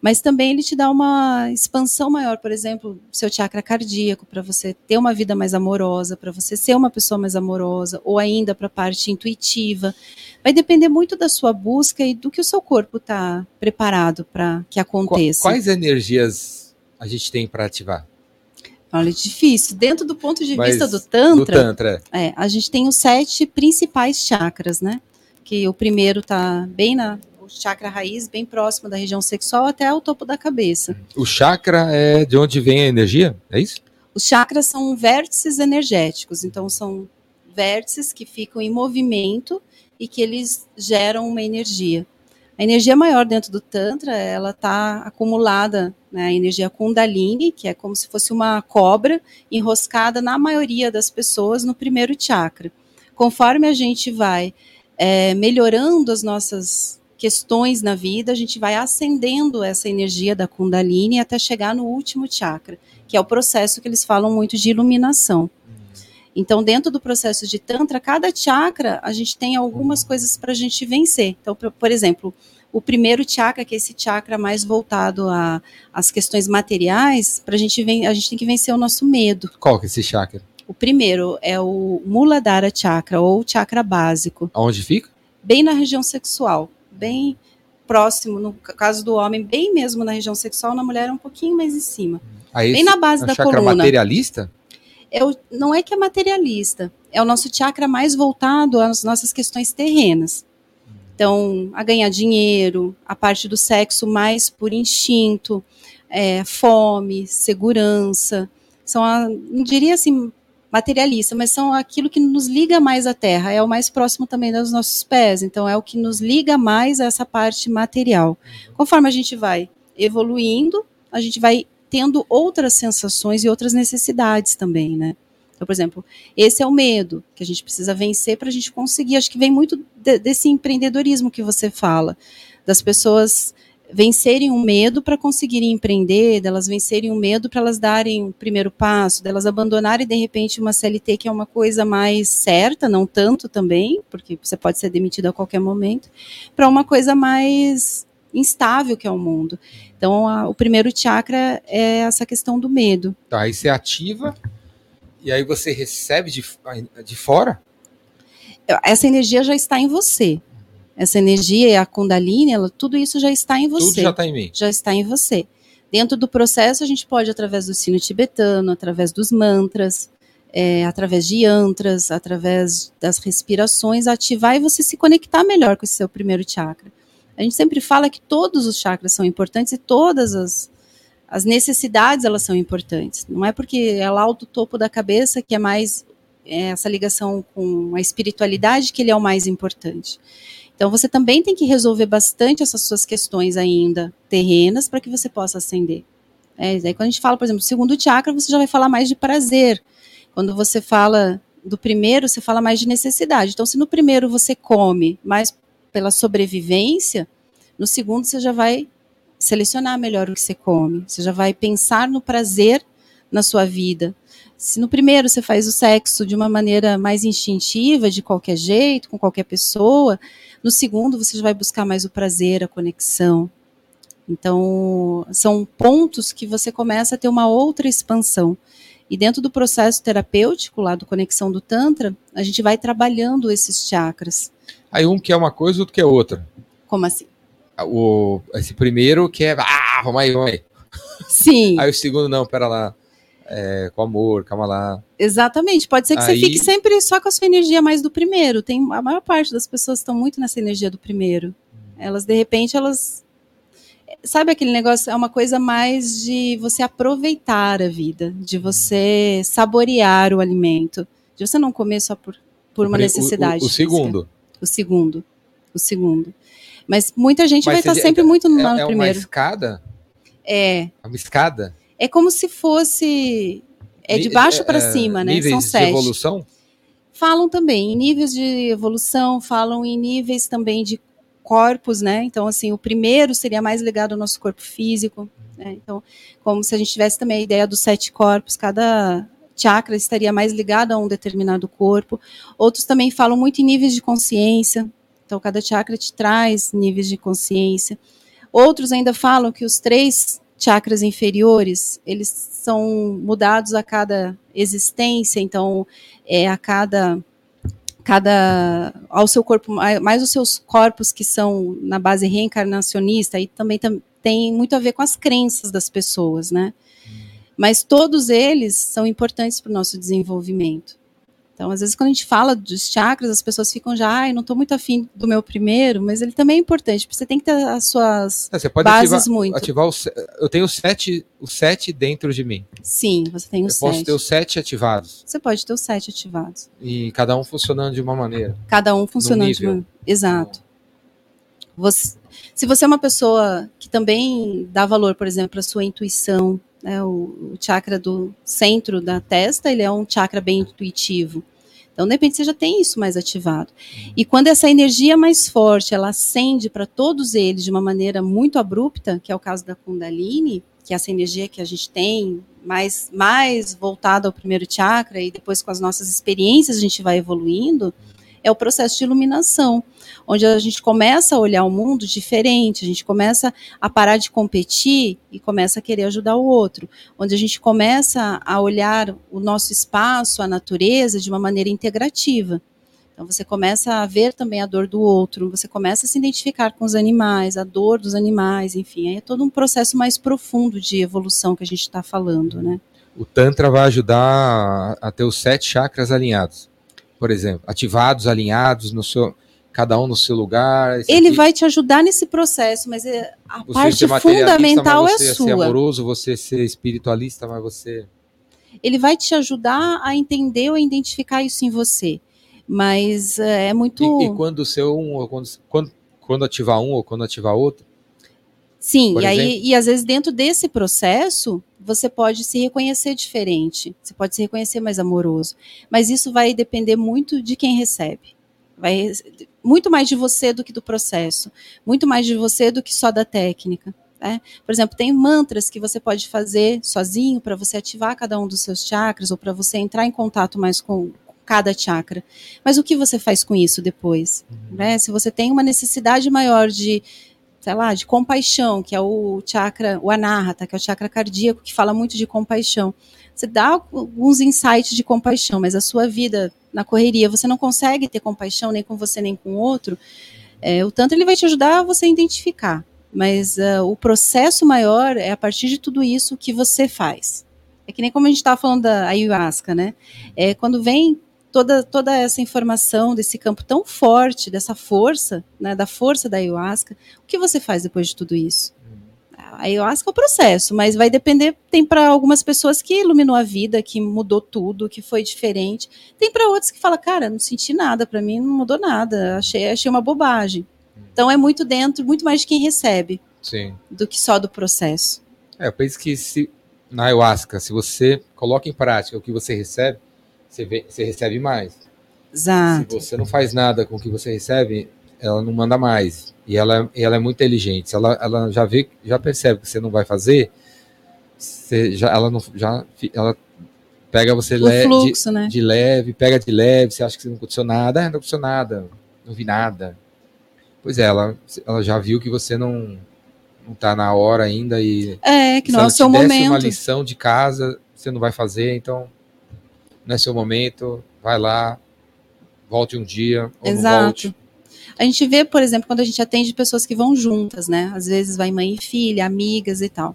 mas também ele te dá uma expansão maior, por exemplo, seu chakra cardíaco, para você ter uma vida mais amorosa, para você ser uma pessoa mais amorosa, ou ainda para a parte intuitiva. Vai depender muito da sua busca e do que o seu corpo está preparado para que aconteça. Quais energias a gente tem para ativar? Olha, é difícil. Dentro do ponto de Mas vista do Tantra, Do Tantra. é, a gente tem os sete principais chakras, né? Que o primeiro tá bem na chakra raiz, bem próximo da região sexual até o topo da cabeça. O chakra é de onde vem a energia? É isso? Os chakras são vértices energéticos, então são vértices que ficam em movimento e que eles geram uma energia. A energia maior dentro do Tantra, ela está acumulada, né, a energia Kundalini, que é como se fosse uma cobra enroscada na maioria das pessoas no primeiro chakra. Conforme a gente vai é, melhorando as nossas questões na vida, a gente vai acendendo essa energia da Kundalini até chegar no último chakra, que é o processo que eles falam muito de iluminação. Então, dentro do processo de Tantra, cada chakra, a gente tem algumas coisas para a gente vencer. Então, por, exemplo, o primeiro chakra, que é esse chakra mais voltado às questões materiais, para a gente ven- a gente tem que vencer o nosso medo. Qual que é esse chakra? O primeiro é o Muladhara Chakra, ou chakra básico, Aonde fica? bem na região sexual, bem próximo, no caso do homem, bem mesmo na região sexual, na mulher é um pouquinho mais em cima. Aí Bem na base é da chakra coluna. materialista? é o- não é que é materialista, é o nosso chakra mais voltado às nossas questões terrenas. Então, a ganhar dinheiro, a parte do sexo mais por instinto, é, fome, segurança, são, a, não diria assim materialista, mas são aquilo que nos liga mais à terra, é o mais próximo também dos nossos pés, então é o que nos liga mais a essa parte material. Conforme a gente vai evoluindo, a gente vai tendo outras sensações e outras necessidades também, né? Então, por exemplo, esse é o medo que a gente precisa vencer para a gente conseguir. Acho que vem muito de- desse empreendedorismo que você fala, das pessoas vencerem o medo para conseguirem empreender, delas vencerem o medo para elas darem o primeiro passo, delas abandonarem de repente uma CLT que é uma coisa mais certa, não tanto também, porque você pode ser demitido a qualquer momento, para uma coisa mais instável que é o mundo. Então, a- o primeiro chakra é essa questão do medo. Tá, aí você ativa e aí você recebe de, de fora? Essa energia já está em você. Essa energia, a Kundalini, ela, tudo isso já está em você. Tudo já tá em mim. já está em você. Dentro do processo, a gente pode, através do sino tibetano, através dos mantras, é, através de yantras, através das respirações, ativar e você se conectar melhor com esse seu primeiro chakra. A gente sempre fala que todos os chakras são importantes e todas as, as necessidades elas são importantes. Não é porque é lá do topo da cabeça que é mais é, essa ligação com a espiritualidade que ele é o mais importante. Então você também tem que resolver bastante essas suas questões ainda terrenas para que você possa ascender. É, quando a gente fala, por exemplo, segundo chakra, você já vai falar mais de prazer. Quando você fala do primeiro, você fala mais de necessidade. Então, se no primeiro você come mais pela sobrevivência, no segundo você já vai selecionar melhor o que você come. Você já vai pensar no prazer na sua vida. Se no primeiro você faz o sexo de uma maneira mais instintiva, de qualquer jeito, com qualquer pessoa, no segundo você já vai buscar mais o prazer, a conexão. Então, são pontos que você começa a ter uma outra expansão. E dentro do processo terapêutico, lá do Conexão do Tantra, a gente vai trabalhando esses chakras. Aí um quer uma coisa, outro quer outra. Como assim? O, esse primeiro quer. Ah, vamos aí, vamos aí. Sim, Aí o segundo, não, pera lá. É, com amor, calma lá. exatamente. Pode ser que Aí- você fique sempre só com a sua energia mais do primeiro. Tem a maior parte das pessoas estão muito nessa energia do primeiro. Elas de repente elas sabe aquele negócio é uma coisa mais de você aproveitar a vida, de você saborear o alimento, de você não comer só por, por uma O- o- necessidade. O, física. segundo. O segundo. O segundo. Mas muita gente Mas vai estar seja- sempre muito no É, lá no é uma primeiro. escada? É. É uma escada? É como se fosse. É de baixo para é, cima, né? Níveis São de sete. evolução? Falam também em níveis de evolução, falam em níveis também de corpos, né? Então, assim, o primeiro seria mais ligado ao nosso corpo físico. né? Então, como se a gente tivesse também a ideia dos sete corpos, cada chakra estaria mais ligado a um determinado corpo. Outros também falam muito em níveis de consciência. Então, cada chakra te traz níveis de consciência. Outros ainda falam que os três chakras inferiores, eles são mudados a cada existência, então é a cada cada ao seu corpo mais os seus corpos que são na base reencarnacionista e também tam, tem muito a ver com as crenças das pessoas, né? Mas todos eles são importantes para o nosso desenvolvimento. Então, às vezes, quando a gente fala dos chakras, as pessoas ficam já, ai, não estou muito afim do meu primeiro, mas ele também é importante, porque você tem que ter as suas É, você pode bases ativar, muito. ativar o, eu tenho sete, o sete dentro de mim. Sim, você tem eu os posso sete. ter os sete ativados Você pode ter os sete ativados. e cada um funcionando de uma maneira. Cada um funcionando de uma... Exato. Você- se você é uma pessoa que também dá valor, por exemplo, à sua intuição, né, o, o chakra do centro da testa, ele é um chakra bem intuitivo. Então, de repente, você já tem isso mais ativado. E quando essa energia mais forte, ela acende para todos eles de uma maneira muito abrupta, que é o caso da Kundalini, que é essa energia que a gente tem mais, mais voltada ao primeiro chakra, e depois com as nossas experiências a gente vai evoluindo, é o processo de iluminação, onde a gente começa a olhar o mundo diferente, a gente começa a parar de competir e começa a querer ajudar o outro, onde a gente começa a olhar o nosso espaço, a natureza, de uma maneira integrativa. Então você começa a ver também a dor do outro, você começa a se identificar com os animais, a dor dos animais, enfim, aí é todo um processo mais profundo de evolução que a gente está falando, né? O Tantra vai ajudar a, ter os sete chakras alinhados. Por exemplo, ativados, alinhados, no seu, cada um no seu lugar. Ele aqui- vai te ajudar nesse processo, mas é- a você parte fundamental mas é você ser sua. amoroso, você ser espiritualista, mas você. ele vai te ajudar a entender ou a identificar isso em você. Mas é, é muito. E, e quando ser um, ou quando, quando, quando ativar um ou quando ativar outro. Sim, por e aí, e às vezes dentro desse processo, você pode se reconhecer diferente, você pode se reconhecer mais amoroso. Mas isso vai depender muito de quem recebe. Vai muito mais de você do que do processo, muito mais de você do que só da técnica. né? Por exemplo, tem mantras que você pode fazer sozinho para você ativar cada um dos seus chakras ou para você entrar em contato mais com cada chakra. Mas o que você faz com isso depois? né? Se você tem uma necessidade maior de, sei lá, de compaixão, que é o chakra, o anahata, que é o chakra cardíaco, que fala muito de compaixão. Você dá alguns insights de compaixão, mas a sua vida na correria, você não consegue ter compaixão nem com você nem com o outro. É, o tanto ele vai te ajudar a você identificar, mas uh, o processo maior é a partir de tudo isso que você faz. É que nem como a gente estava falando da ayahuasca, né? É, quando vem toda, toda essa informação desse campo tão forte, dessa força, né, da força da ayahuasca, o que você faz depois de tudo isso? A ayahuasca é o processo, mas vai depender. Tem para algumas pessoas que iluminou a vida, que mudou tudo, que foi diferente. Tem para outras que fala, cara, não senti nada, para mim não mudou nada, achei, achei uma bobagem. Então é muito dentro, muito mais de quem recebe Sim. do que só do processo. É, eu penso que se, na ayahuasca, se você coloca em prática o que você recebe, você, vê, você recebe mais. Exato. Se você não faz nada com o que você recebe, ela não manda mais. E ela, ela é muito inteligente. Se ela, ela já vê, já percebe que você não vai fazer, você já, ela não já ela pega você le, fluxo, de, né? de leve, pega de leve, você acha que não aconteceu nada, ah, não aconteceu nada, não vi nada. Pois é, ela, ela já viu que você não não tá na hora ainda e É, que não é o seu momento. uma lição de casa, você não vai fazer, então não é seu momento, vai lá, volte um dia, ou não Exato. volte. A gente vê, por exemplo, quando a gente atende pessoas que vão juntas, né? Às vezes vai mãe e filha, amigas e tal.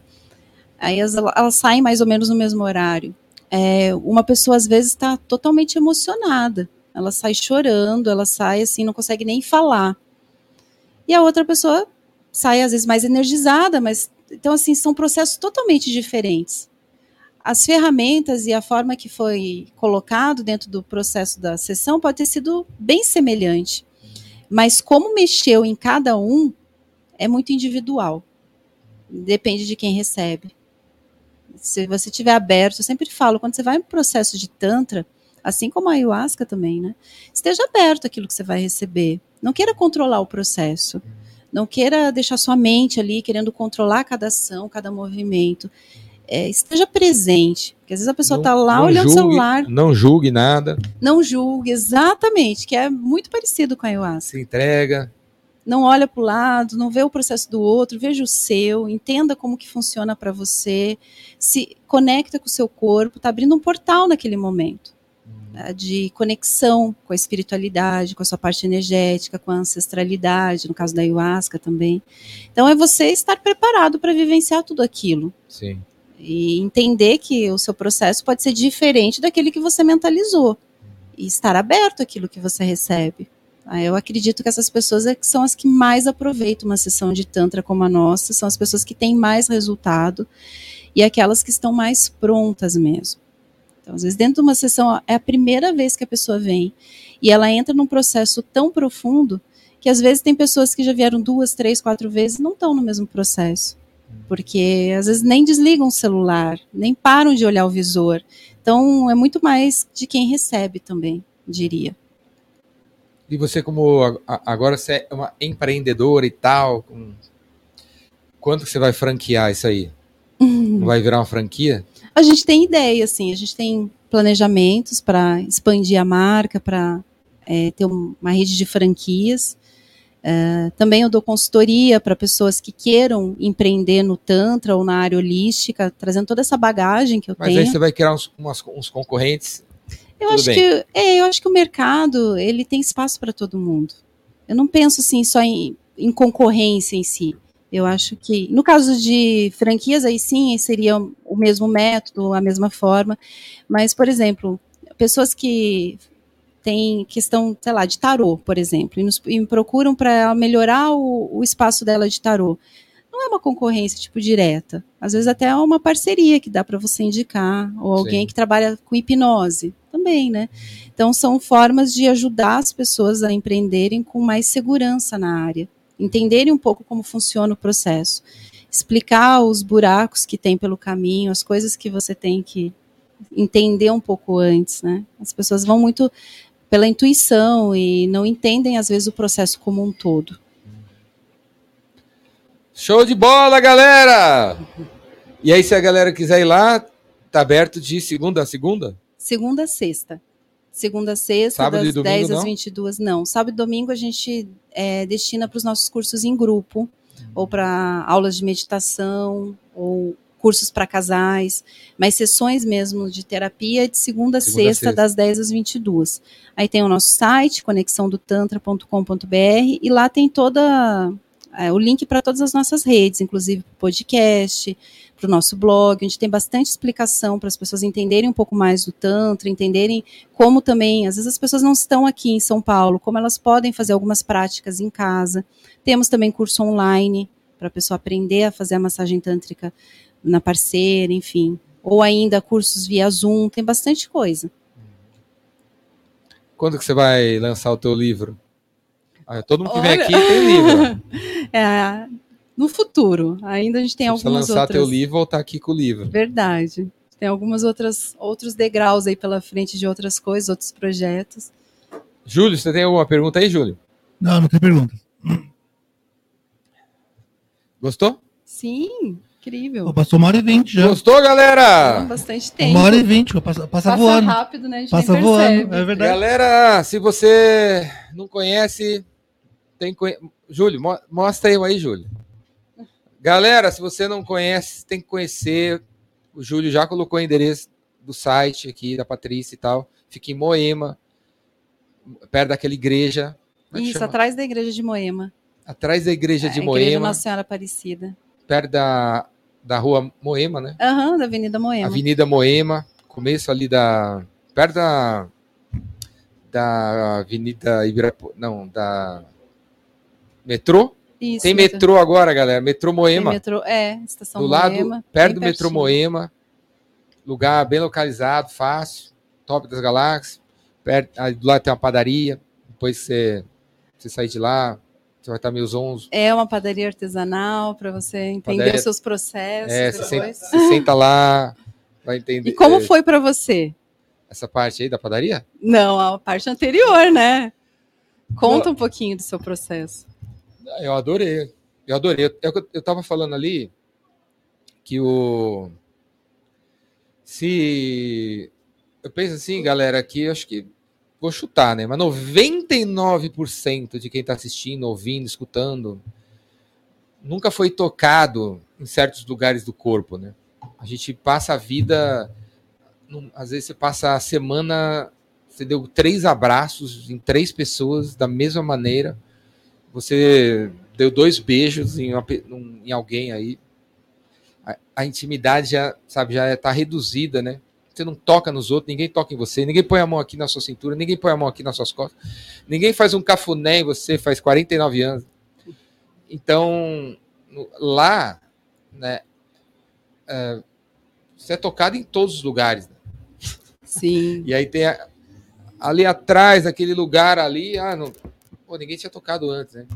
Aí elas, elas saem mais ou menos no mesmo horário. É, uma pessoa às vezes está totalmente emocionada. Ela sai chorando, ela sai assim, não consegue nem falar. E a outra pessoa sai às vezes mais energizada, mas então assim são processos totalmente diferentes. As ferramentas e a forma que foi colocado dentro do processo da sessão pode ter sido bem semelhante. Mas como mexeu em cada um é muito individual. Depende de quem recebe. Se você estiver aberto, eu sempre falo, quando você vai o processo de Tantra, assim como a ayahuasca também, né? Esteja aberto àquilo que você vai receber. Não queira controlar o processo. Não queira deixar sua mente ali querendo controlar cada ação, cada movimento. É, esteja presente. Porque às vezes a pessoa está lá olhando o celular, Não julgue nada, não julgue, exatamente, que é muito parecido com a ayahuasca. se entrega. Não olha para o lado, não vê o processo do outro, veja o seu, entenda como que funciona para você, se conecta com o seu corpo, está abrindo um portal naquele momento tá? de conexão com a espiritualidade, com a sua parte energética, com a ancestralidade, no caso da ayahuasca também. Então é você estar preparado para vivenciar tudo aquilo Sim. E entender que o seu processo pode ser diferente daquele que você mentalizou e estar aberto àquilo que você recebe. Ah, Eu acredito que essas pessoas é são as que mais aproveitam uma sessão de tantra como a nossa, são as pessoas que têm mais resultado e aquelas que estão mais prontas mesmo. Então, às vezes, dentro de uma sessão, é a primeira vez que a pessoa vem e ela entra num processo tão profundo que às vezes tem pessoas que já vieram duas, três, quatro vezes e não estão no mesmo processo porque às vezes nem desligam o celular, nem param de olhar o visor. Então é muito mais de quem recebe também, diria. E você, como agora você é uma empreendedora e tal, com- quanto você vai franquear isso aí? Vai virar uma franquia? A gente tem ideia, assim, a gente tem planejamentos para expandir a marca, para ter um- uma rede de franquias. Eh, também eu dou consultoria para pessoas que queiram empreender no Tantra ou na área holística, trazendo toda essa bagagem que eu Mas tenho. aí você vai criar uns, umas- uns concorrentes. Eu Tudo acho bem. que é, eu acho que o mercado ele tem espaço para todo mundo. Eu não penso assim só em, em concorrência em si. Eu acho que no caso de franquias aí sim seria o mesmo método, a mesma forma. Mas por exemplo, pessoas que têm questão, sei lá, de tarô, por exemplo, e, nos, e me procuram para melhorar o, o espaço dela de tarô. Não é uma concorrência tipo direta. Às vezes até é uma parceria que dá para você indicar ou alguém Sim. que trabalha com hipnose também, né? Então são formas de ajudar as pessoas a empreenderem com mais segurança na área, entenderem um pouco como funciona o processo, explicar os buracos que tem pelo caminho, as coisas que você tem que entender um pouco antes, né? As pessoas vão muito pela intuição e não entendem às vezes o processo como um todo. Show de bola, galera! E aí, se a galera quiser ir lá, tá aberto de segunda a segunda? Segunda a sexta. Segunda a sexta, Sábado e das domingo, 10 às não? 22. Não, sábado e domingo a gente é, destina para os nossos cursos em grupo, ou para aulas de meditação, ou cursos para casais, mas sessões mesmo de terapia de segunda a Segunda sexta, sexta. das 10 às 22. Aí tem o nosso site, conexãodotantra.com.br, e lá tem toda é, o link para todas as nossas redes, inclusive para o podcast, para o nosso blog, onde tem bastante explicação para as pessoas entenderem um pouco mais do Tantra, entenderem como também, às vezes as pessoas não estão aqui em São Paulo, como elas podem fazer algumas práticas em casa. Temos também curso online para a pessoa aprender a fazer a massagem tântrica na parceira, enfim. Ou ainda cursos via Zoom, tem bastante coisa. Quando que você vai lançar o teu livro? Ah, todo mundo que vem Olha- aqui tem livro. É, no futuro, ainda a gente tem Você precisa algumas lançar outras. teu livro e voltar aqui com o livro. Verdade. Tem algumas outras outros degraus aí pela frente de outras coisas, outros projetos. Júlio, você tem alguma pergunta aí, Júlio? Não, não tem pergunta. Gostou? Sim, incrível. Pô, passou uma hora e vinte já. Gostou, galera? Bastante tempo. Uma hora e vinte, passa, passa, Passa voando. rápido, né? A gente Passa nem voando, é verdade. Galera, se você não conhece, tem conhe- Júlio, mo- mostra eu aí, Júlio. Galera, se você não conhece, tem que conhecer. O Júlio já colocou o endereço do site aqui da Patrícia e tal. Fica em Moema, perto daquela igreja. Como é Isso, atrás da igreja de Moema. Atrás da igreja de É, a igreja Moema, Nossa Senhora Aparecida. perto da, da rua Moema, né? Aham, da Avenida Moema. Avenida Moema, começo ali da. Perto da. Da Avenida Ibirapu. Não, da. Metrô? Isso, Tem metrô agora, galera. Metrô Tem Moema. metrô, é, estação do lado, Moema. perto bem do metrô. Moema. Lugar bem localizado, fácil. Top das galáxias. Perto, do lado tem uma padaria. Depois você, você sair de lá, você vai estar meio zonzo. É uma padaria artesanal para você entender Padaria- os seus processos É, você senta, você senta lá, vai entender. E como é, foi para você? Essa parte aí da padaria? Não, a parte anterior, né? Conta um pouquinho do seu processo. Eu adorei. Eu adorei. Eu, eu, eu tava falando ali que o se. Eu penso assim, galera, que acho que. Vou chutar, né? Mas 99% de quem está assistindo, ouvindo, escutando, nunca foi tocado em certos lugares do corpo, né? A gente passa a vida. Às vezes você passa a semana. Você deu três abraços em três pessoas da mesma maneira. Você deu dois beijos em, uma em alguém aí. A, a intimidade já, sabe, já está reduzida, né? Você não toca nos outros, ninguém toca em você, ninguém põe a mão aqui na sua cintura, ninguém põe a mão aqui nas suas costas, ninguém faz um cafuné em você, faz 49 anos. Então, lá, né, é, você é tocado em todos os lugares. né? Sim. E aí tem a- ali atrás, naquele lugar ali, ah, não, pô, ninguém tinha tocado antes, né?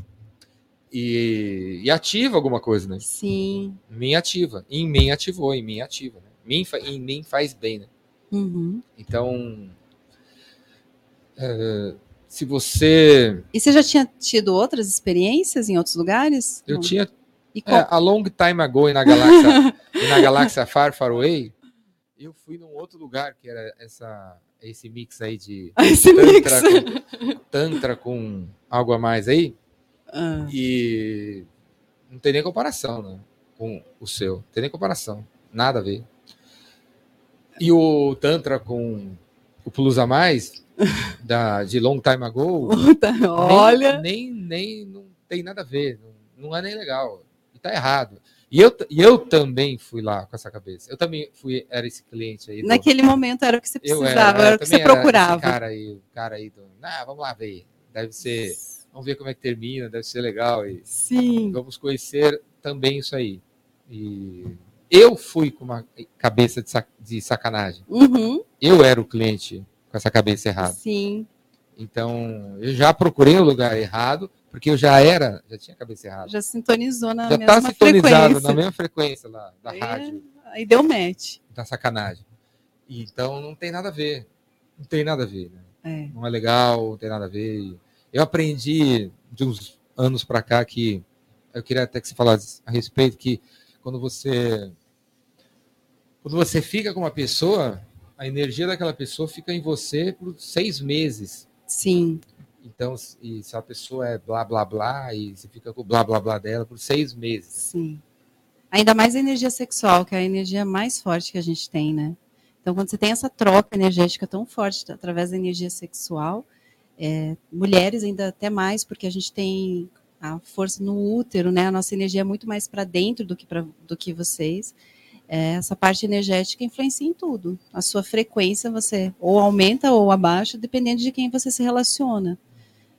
E, e ativa alguma coisa, né? Sim. Em mim ativa. Em mim ativou, em mim ativa. Né? Mim mim faz bem, né? Uhum. Então, é, se você. E você já tinha tido outras experiências em outros lugares? Eu Não. tinha É, a long time ago e na galáxia, e na galáxia Far Far Away, eu fui num outro lugar que era essa, esse mix aí de Esse mix. tantra com, tantra com algo a mais aí Ah, e não tem nem comparação, né? Com o seu, não tem nem comparação, nada a ver. E o tantra com o plus a mais da de long time ago, puta, Olha. nem, nem, nem não tem nada a ver, não, não é nem legal. E tá errado. E eu, e eu também fui lá com essa cabeça. Eu também fui, era esse cliente aí. do- Naquele momento era o que você precisava, era, o que você era procurava. Cara aí, o cara aí do. Ah, vamos lá ver. Deve ser. Vamos ver como é que termina, deve ser legal. E Sim. vamos conhecer também isso aí. E eu fui com uma cabeça de, sac- de sacanagem. Uhum. Eu era o cliente com essa cabeça errada. Sim. Então, eu já procurei o lugar errado, porque eu já era, já tinha a cabeça errada. Já sintonizou na Já mesma está sintonizado frequência. na mesma frequência lá da Aí, rádio, aí deu match. da sacanagem. Então, não tem nada a ver. Não tem nada a ver. Né? É. Não é legal, não tem nada a ver. Eu aprendi de uns anos para cá que eu queria até que você falasse a respeito que quando você quando você fica com uma pessoa, a energia daquela pessoa fica em você por seis meses. Sim. Então, e se a pessoa é blá blá blá e você fica com o blá blá blá dela por seis meses. Sim. Ainda mais a energia sexual, que é a energia mais forte que a gente tem, né? Então, quando você tem essa troca energética tão forte através da energia sexual, é, mulheres ainda até mais, porque a gente tem a força no útero, né? A nossa energia é muito mais para dentro do que, pra, do que vocês. É, essa parte energética influencia em tudo. A sua frequência você ou aumenta ou abaixa, dependendo de quem você se relaciona.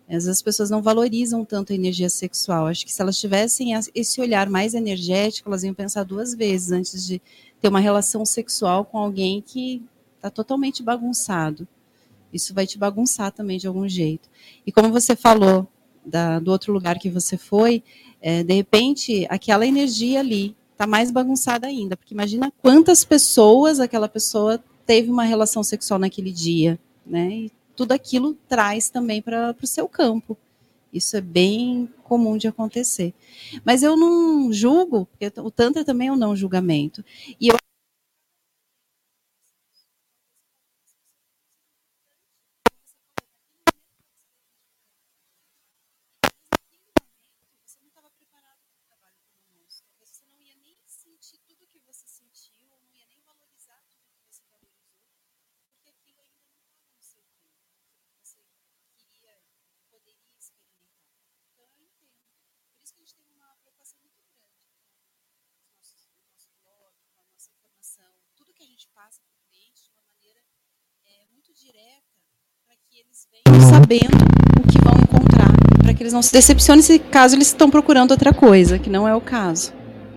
Às vezes as pessoas não valorizam tanto a energia sexual. Acho que se elas tivessem esse olhar mais energético, elas iam pensar duas vezes antes de ter uma relação sexual com alguém que está totalmente bagunçado. Isso vai te bagunçar também de algum jeito. E como você falou da- do outro lugar que você foi, é, de repente aquela energia ali está mais bagunçada ainda, porque imagina quantas pessoas aquela pessoa teve uma relação sexual naquele dia, né? E tudo aquilo traz também para o seu campo. Isso é bem comum de acontecer. Mas eu não julgo, porque o Tantra também é um não julgamento. E eu você não estava preparado para o trabalho conosco. Talvez você não ia nem sentir tudo que você sentiu, ou não ia nem valorizar tudo que você valorizou, porque aquilo ainda não estava no seu tempo. Você queria, poderia experimentar. Então eu entendo. Por isso que a gente tem uma preocupação muito grande com os nossos, o nosso blog, com a nossa informação, tudo que a gente passa para o cliente de uma maneira é, muito direta, para que eles venham sabendo o que vão encontrar, para que eles não se decepcionem se caso eles estão procurando outra coisa, que não é o caso.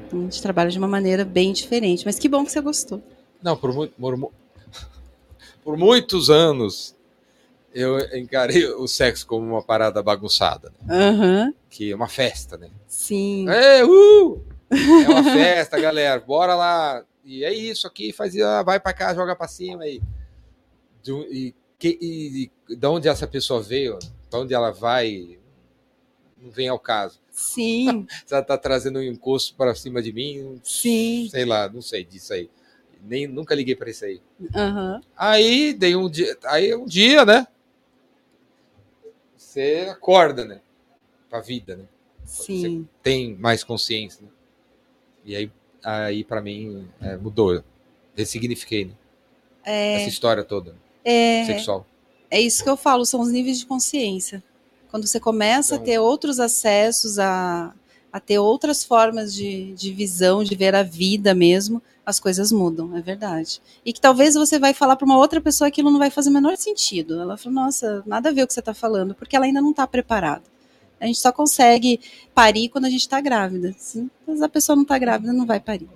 Então, a gente trabalha de uma maneira bem diferente. Mas que bom que você gostou. Não, por, mu- por por muitos anos eu encarei o sexo como uma parada bagunçada, né? Aham. que é uma festa, né? Sim. É, uh! é uma festa, galera. Bora lá. E é isso aqui, faz, ah, vai pra cá, joga pra cima aí. De E, que, e, e de onde essa pessoa veio, pra onde ela vai, não vem ao caso. Sim. Se ela tá trazendo um encosto para cima de mim, Sim. sei lá, não sei disso aí. Nem, nunca liguei para isso aí. Aham. Aí dei um dia, aí um dia, né? Você acorda, né? Pra vida, né? Sim. Tem mais consciência, né? E aí, aí para mim é, mudou. Ressignifiquei né? essa história toda É, sexual. é isso que eu falo, são os níveis de consciência. Quando você começa Então- a ter outros acessos, a, a ter outras formas de, de visão, de ver a vida mesmo, as coisas mudam, é verdade. E que talvez você vai falar para uma outra pessoa aquilo não vai fazer o menor sentido. Ela fala, nossa, nada a ver o que você está falando, porque ela ainda não está preparada. A gente só consegue parir quando a gente está grávida. Se a pessoa não está grávida, não vai parir.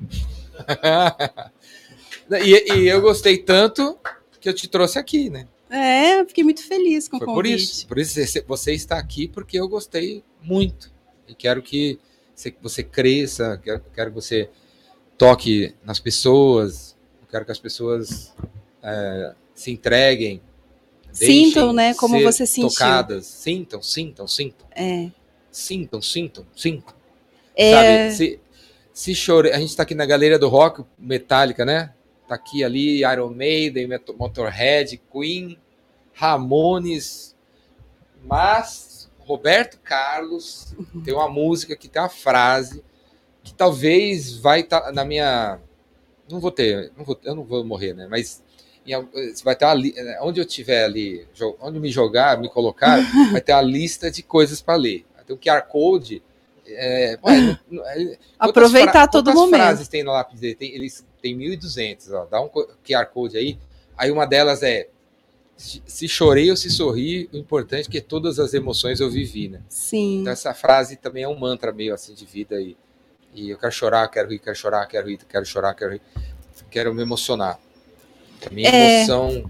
e, e eu gostei tanto que eu te trouxe aqui, né? É, eu fiquei muito feliz com o Foi convite. por isso. Por isso você- está aqui porque eu gostei muito. E quero que você, cresça, quero, quero que você toque nas pessoas, quero que as pessoas é, se entreguem. Sintam, né, como você sentiu. Tocadas. Sintam, sintam, sintam. É. Sintam, sintam, sintam. É, Sabe, se, se chore... a gente tá aqui na galeria do rock, Metallica, né? Tá aqui ali Iron Maiden, Motorhead, Queen, Ramones, mas Roberto Carlos tem uma música que tem uma frase que talvez vai estar na minha não vou ter, não vou, eu não vou morrer, né? Mas em al- vai ter uma li- onde eu tiver ali, onde me jogar, me colocar, vai ter uma lista de coisas para ler. Vai ter um QR Code. É, ué, é- Quantas aproveitar fra- todo quantas momento. frases tem na lápis dele? Tem, eles têm 1.200, ó. Dá um QR Code aí. Aí uma delas é se, chorei ou se sorri, o importante é que todas as emoções eu vivi, né? Sim. Então essa frase também é um mantra meio assim de vida e, e eu quero chorar, quero rir, quero chorar, quero rir, quero chorar, quero rir. Quero me emocionar. A minha É. emoção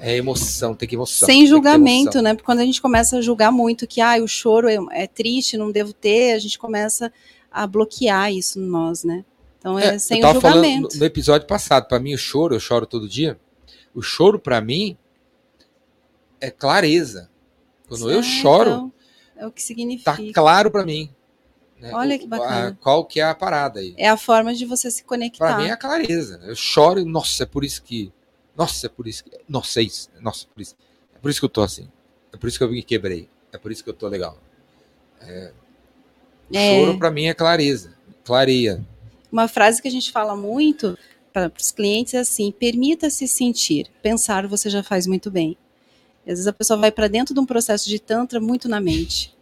é emoção, tem que emoção. Sem julgamento, né? Porque quando a gente começa a julgar muito que ah, o choro é, é triste, não devo ter, a gente começa a bloquear isso em nós, né? Então é, É, sem eu o julgamento. no, episódio passado, para mim o choro, eu choro todo dia. O choro para mim é clareza. Quando eu É, choro, então, é o que significa. tá claro para mim. né? Olha que bacana. a- qual que é a parada aí? É a forma de você se conectar. Para mim é a clareza. né? Eu choro nossa, é por isso que. Nossa, é por isso que. Nossa, é isso. Nossa, é por isso. É por isso que eu tô assim. É por isso que eu me quebrei. É por isso que eu tô legal. É, o É. choro para mim é clareza. Clareia. Uma frase que a gente fala muito para os clientes é assim: permita-se sentir. Pensar você já faz muito bem. Às vezes a pessoa vai para dentro de um processo de tantra muito na mente.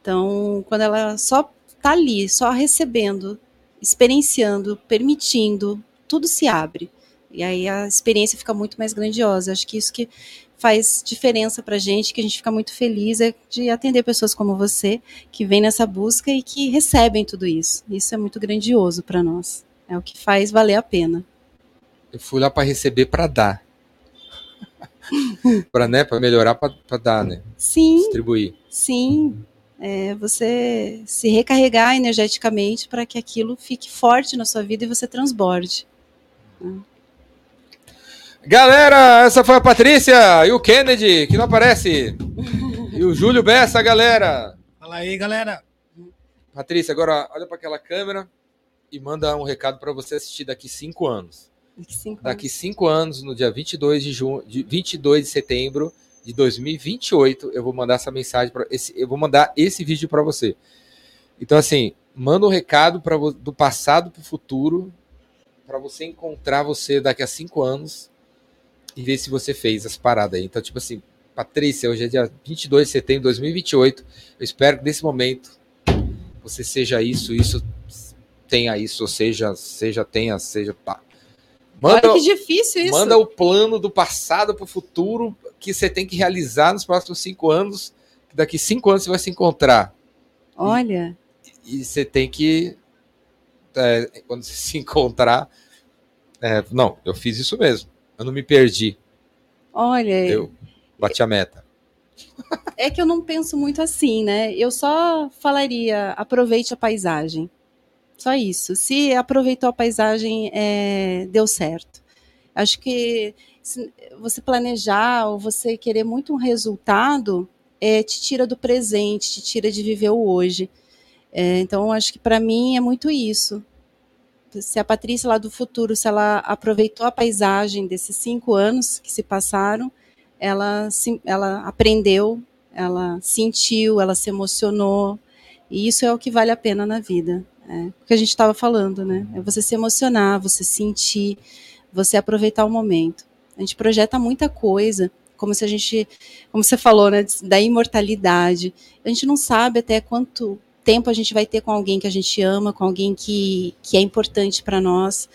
Então, quando ela só tá ali, só recebendo, experienciando, permitindo, tudo se abre. E aí a experiência fica muito mais grandiosa. Acho que isso que faz diferença pra gente, que a gente fica muito feliz é de atender pessoas como você, que vêm nessa busca e que recebem tudo isso. Isso é muito grandioso para nós. É o que faz valer a pena. Eu fui lá para receber para dar. para né, para melhorar para dar, né? Sim, Distribuir. sim. É você se recarregar energeticamente para que aquilo fique forte na sua vida e você transborde. Galera, essa foi a Patrícia e o Kennedy, que não aparece. E o Júlio Bessa, galera. Fala aí, galera. Patrícia, agora olha para aquela câmera e manda um recado para você assistir daqui cinco anos. Daqui cinco Daqui cinco anos, no dia 22 de, junho, de 22 de setembro de 2028, eu vou mandar essa mensagem para esse, eu vou mandar esse vídeo para você. Então assim, manda um recado para do passado para o futuro, para você encontrar você daqui a cinco anos e ver se você fez as paradas aí. Então tipo assim, Patrícia, hoje é dia 22 de setembro de 2028. Eu espero que nesse momento você seja isso, isso tenha isso, ou seja, seja tenha, seja pá. Manda, Olha que difícil isso. manda o plano do passado para o futuro que você tem que realizar nos próximos cinco anos. Que daqui cinco anos você vai se encontrar. Olha, E você tem que. é, quando você se encontrar. é, não, eu fiz isso mesmo. Eu não me perdi. olha. Eu bati a meta. É que eu não penso muito assim, né? Eu só falaria, aproveite a paisagem. Só isso. Se aproveitou a paisagem, é, deu certo. Acho que se você planejar ou você querer muito um resultado, é, te tira do presente, te tira de viver o hoje. É, então, acho que para mim é muito isso. Se a Patrícia lá do futuro, se ela aproveitou a paisagem desses cinco anos que se passaram, ela, ela aprendeu, ela sentiu, ela se emocionou, e isso é o que vale a pena na vida. É, o que a gente estava falando, né? É você se emocionar, você sentir, você aproveitar o momento. A gente projeta muita coisa, como se a gente, como você falou, né, da imortalidade. A gente não sabe até quanto tempo a gente vai ter com alguém que a gente ama, com alguém que, que é importante para nós.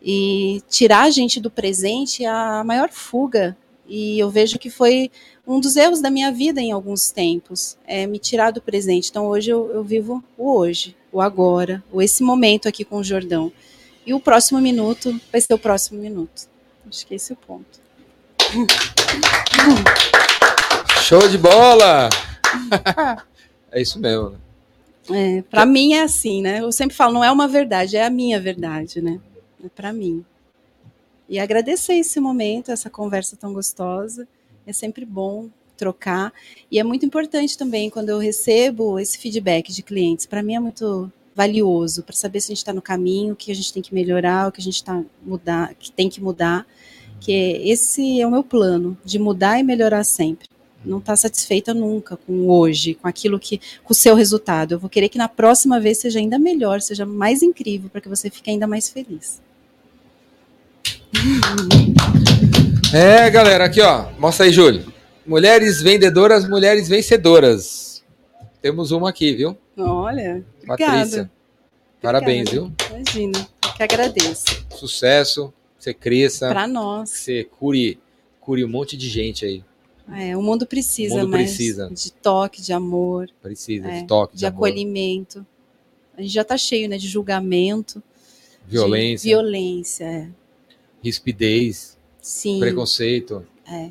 E tirar a gente do presente é a maior fuga. E eu vejo que foi um dos erros da minha vida em alguns tempos, é me tirar do presente. Então hoje eu, eu vivo o hoje, o agora, o esse momento aqui com o Jordão. E o próximo minuto vai ser o próximo minuto. Acho que esse é o ponto. Show de bola! é isso mesmo. É, para mim é assim, né? Eu sempre falo, não é uma verdade, é a minha verdade, né? É para mim. E agradecer esse momento, essa conversa tão gostosa. É sempre bom trocar. E é muito importante também quando eu recebo esse feedback de clientes. Para mim é muito valioso para saber se a gente está no caminho, o que a gente tem que melhorar, o que a gente tá mudar, que tem que mudar. Que esse é o meu plano de mudar e melhorar sempre não está satisfeita nunca com hoje, com aquilo que, com o seu resultado. Eu vou querer que na próxima vez seja ainda melhor, seja mais incrível, para que você fique ainda mais feliz. É, galera, aqui ó, mostra aí, Júlio. Mulheres vendedoras, mulheres vencedoras. Temos uma aqui, viu? Olha, Patrícia. Parabéns, viu? Imagina, que agradeço. Sucesso, você cresça. Para nós. Você cure, cure um monte de gente aí. É, o mundo precisa, o mundo mais precisa. de toque, de amor. Precisa é, de toque, de, de amor. acolhimento. A gente já está cheio, né, de julgamento, violência, de violência, é. rispidez, Sim, preconceito. é.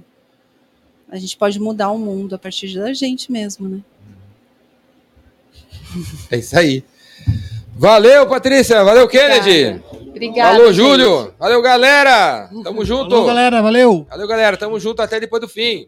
A gente pode mudar o mundo a partir da gente mesmo, né? É isso aí. Valeu, Patrícia. Valeu, Kennedy. Obrigada. Falou, gente. Júlio. Valeu, galera. Tamo junto. Galera, valeu! Valeu, galera. Tamo junto até depois do fim.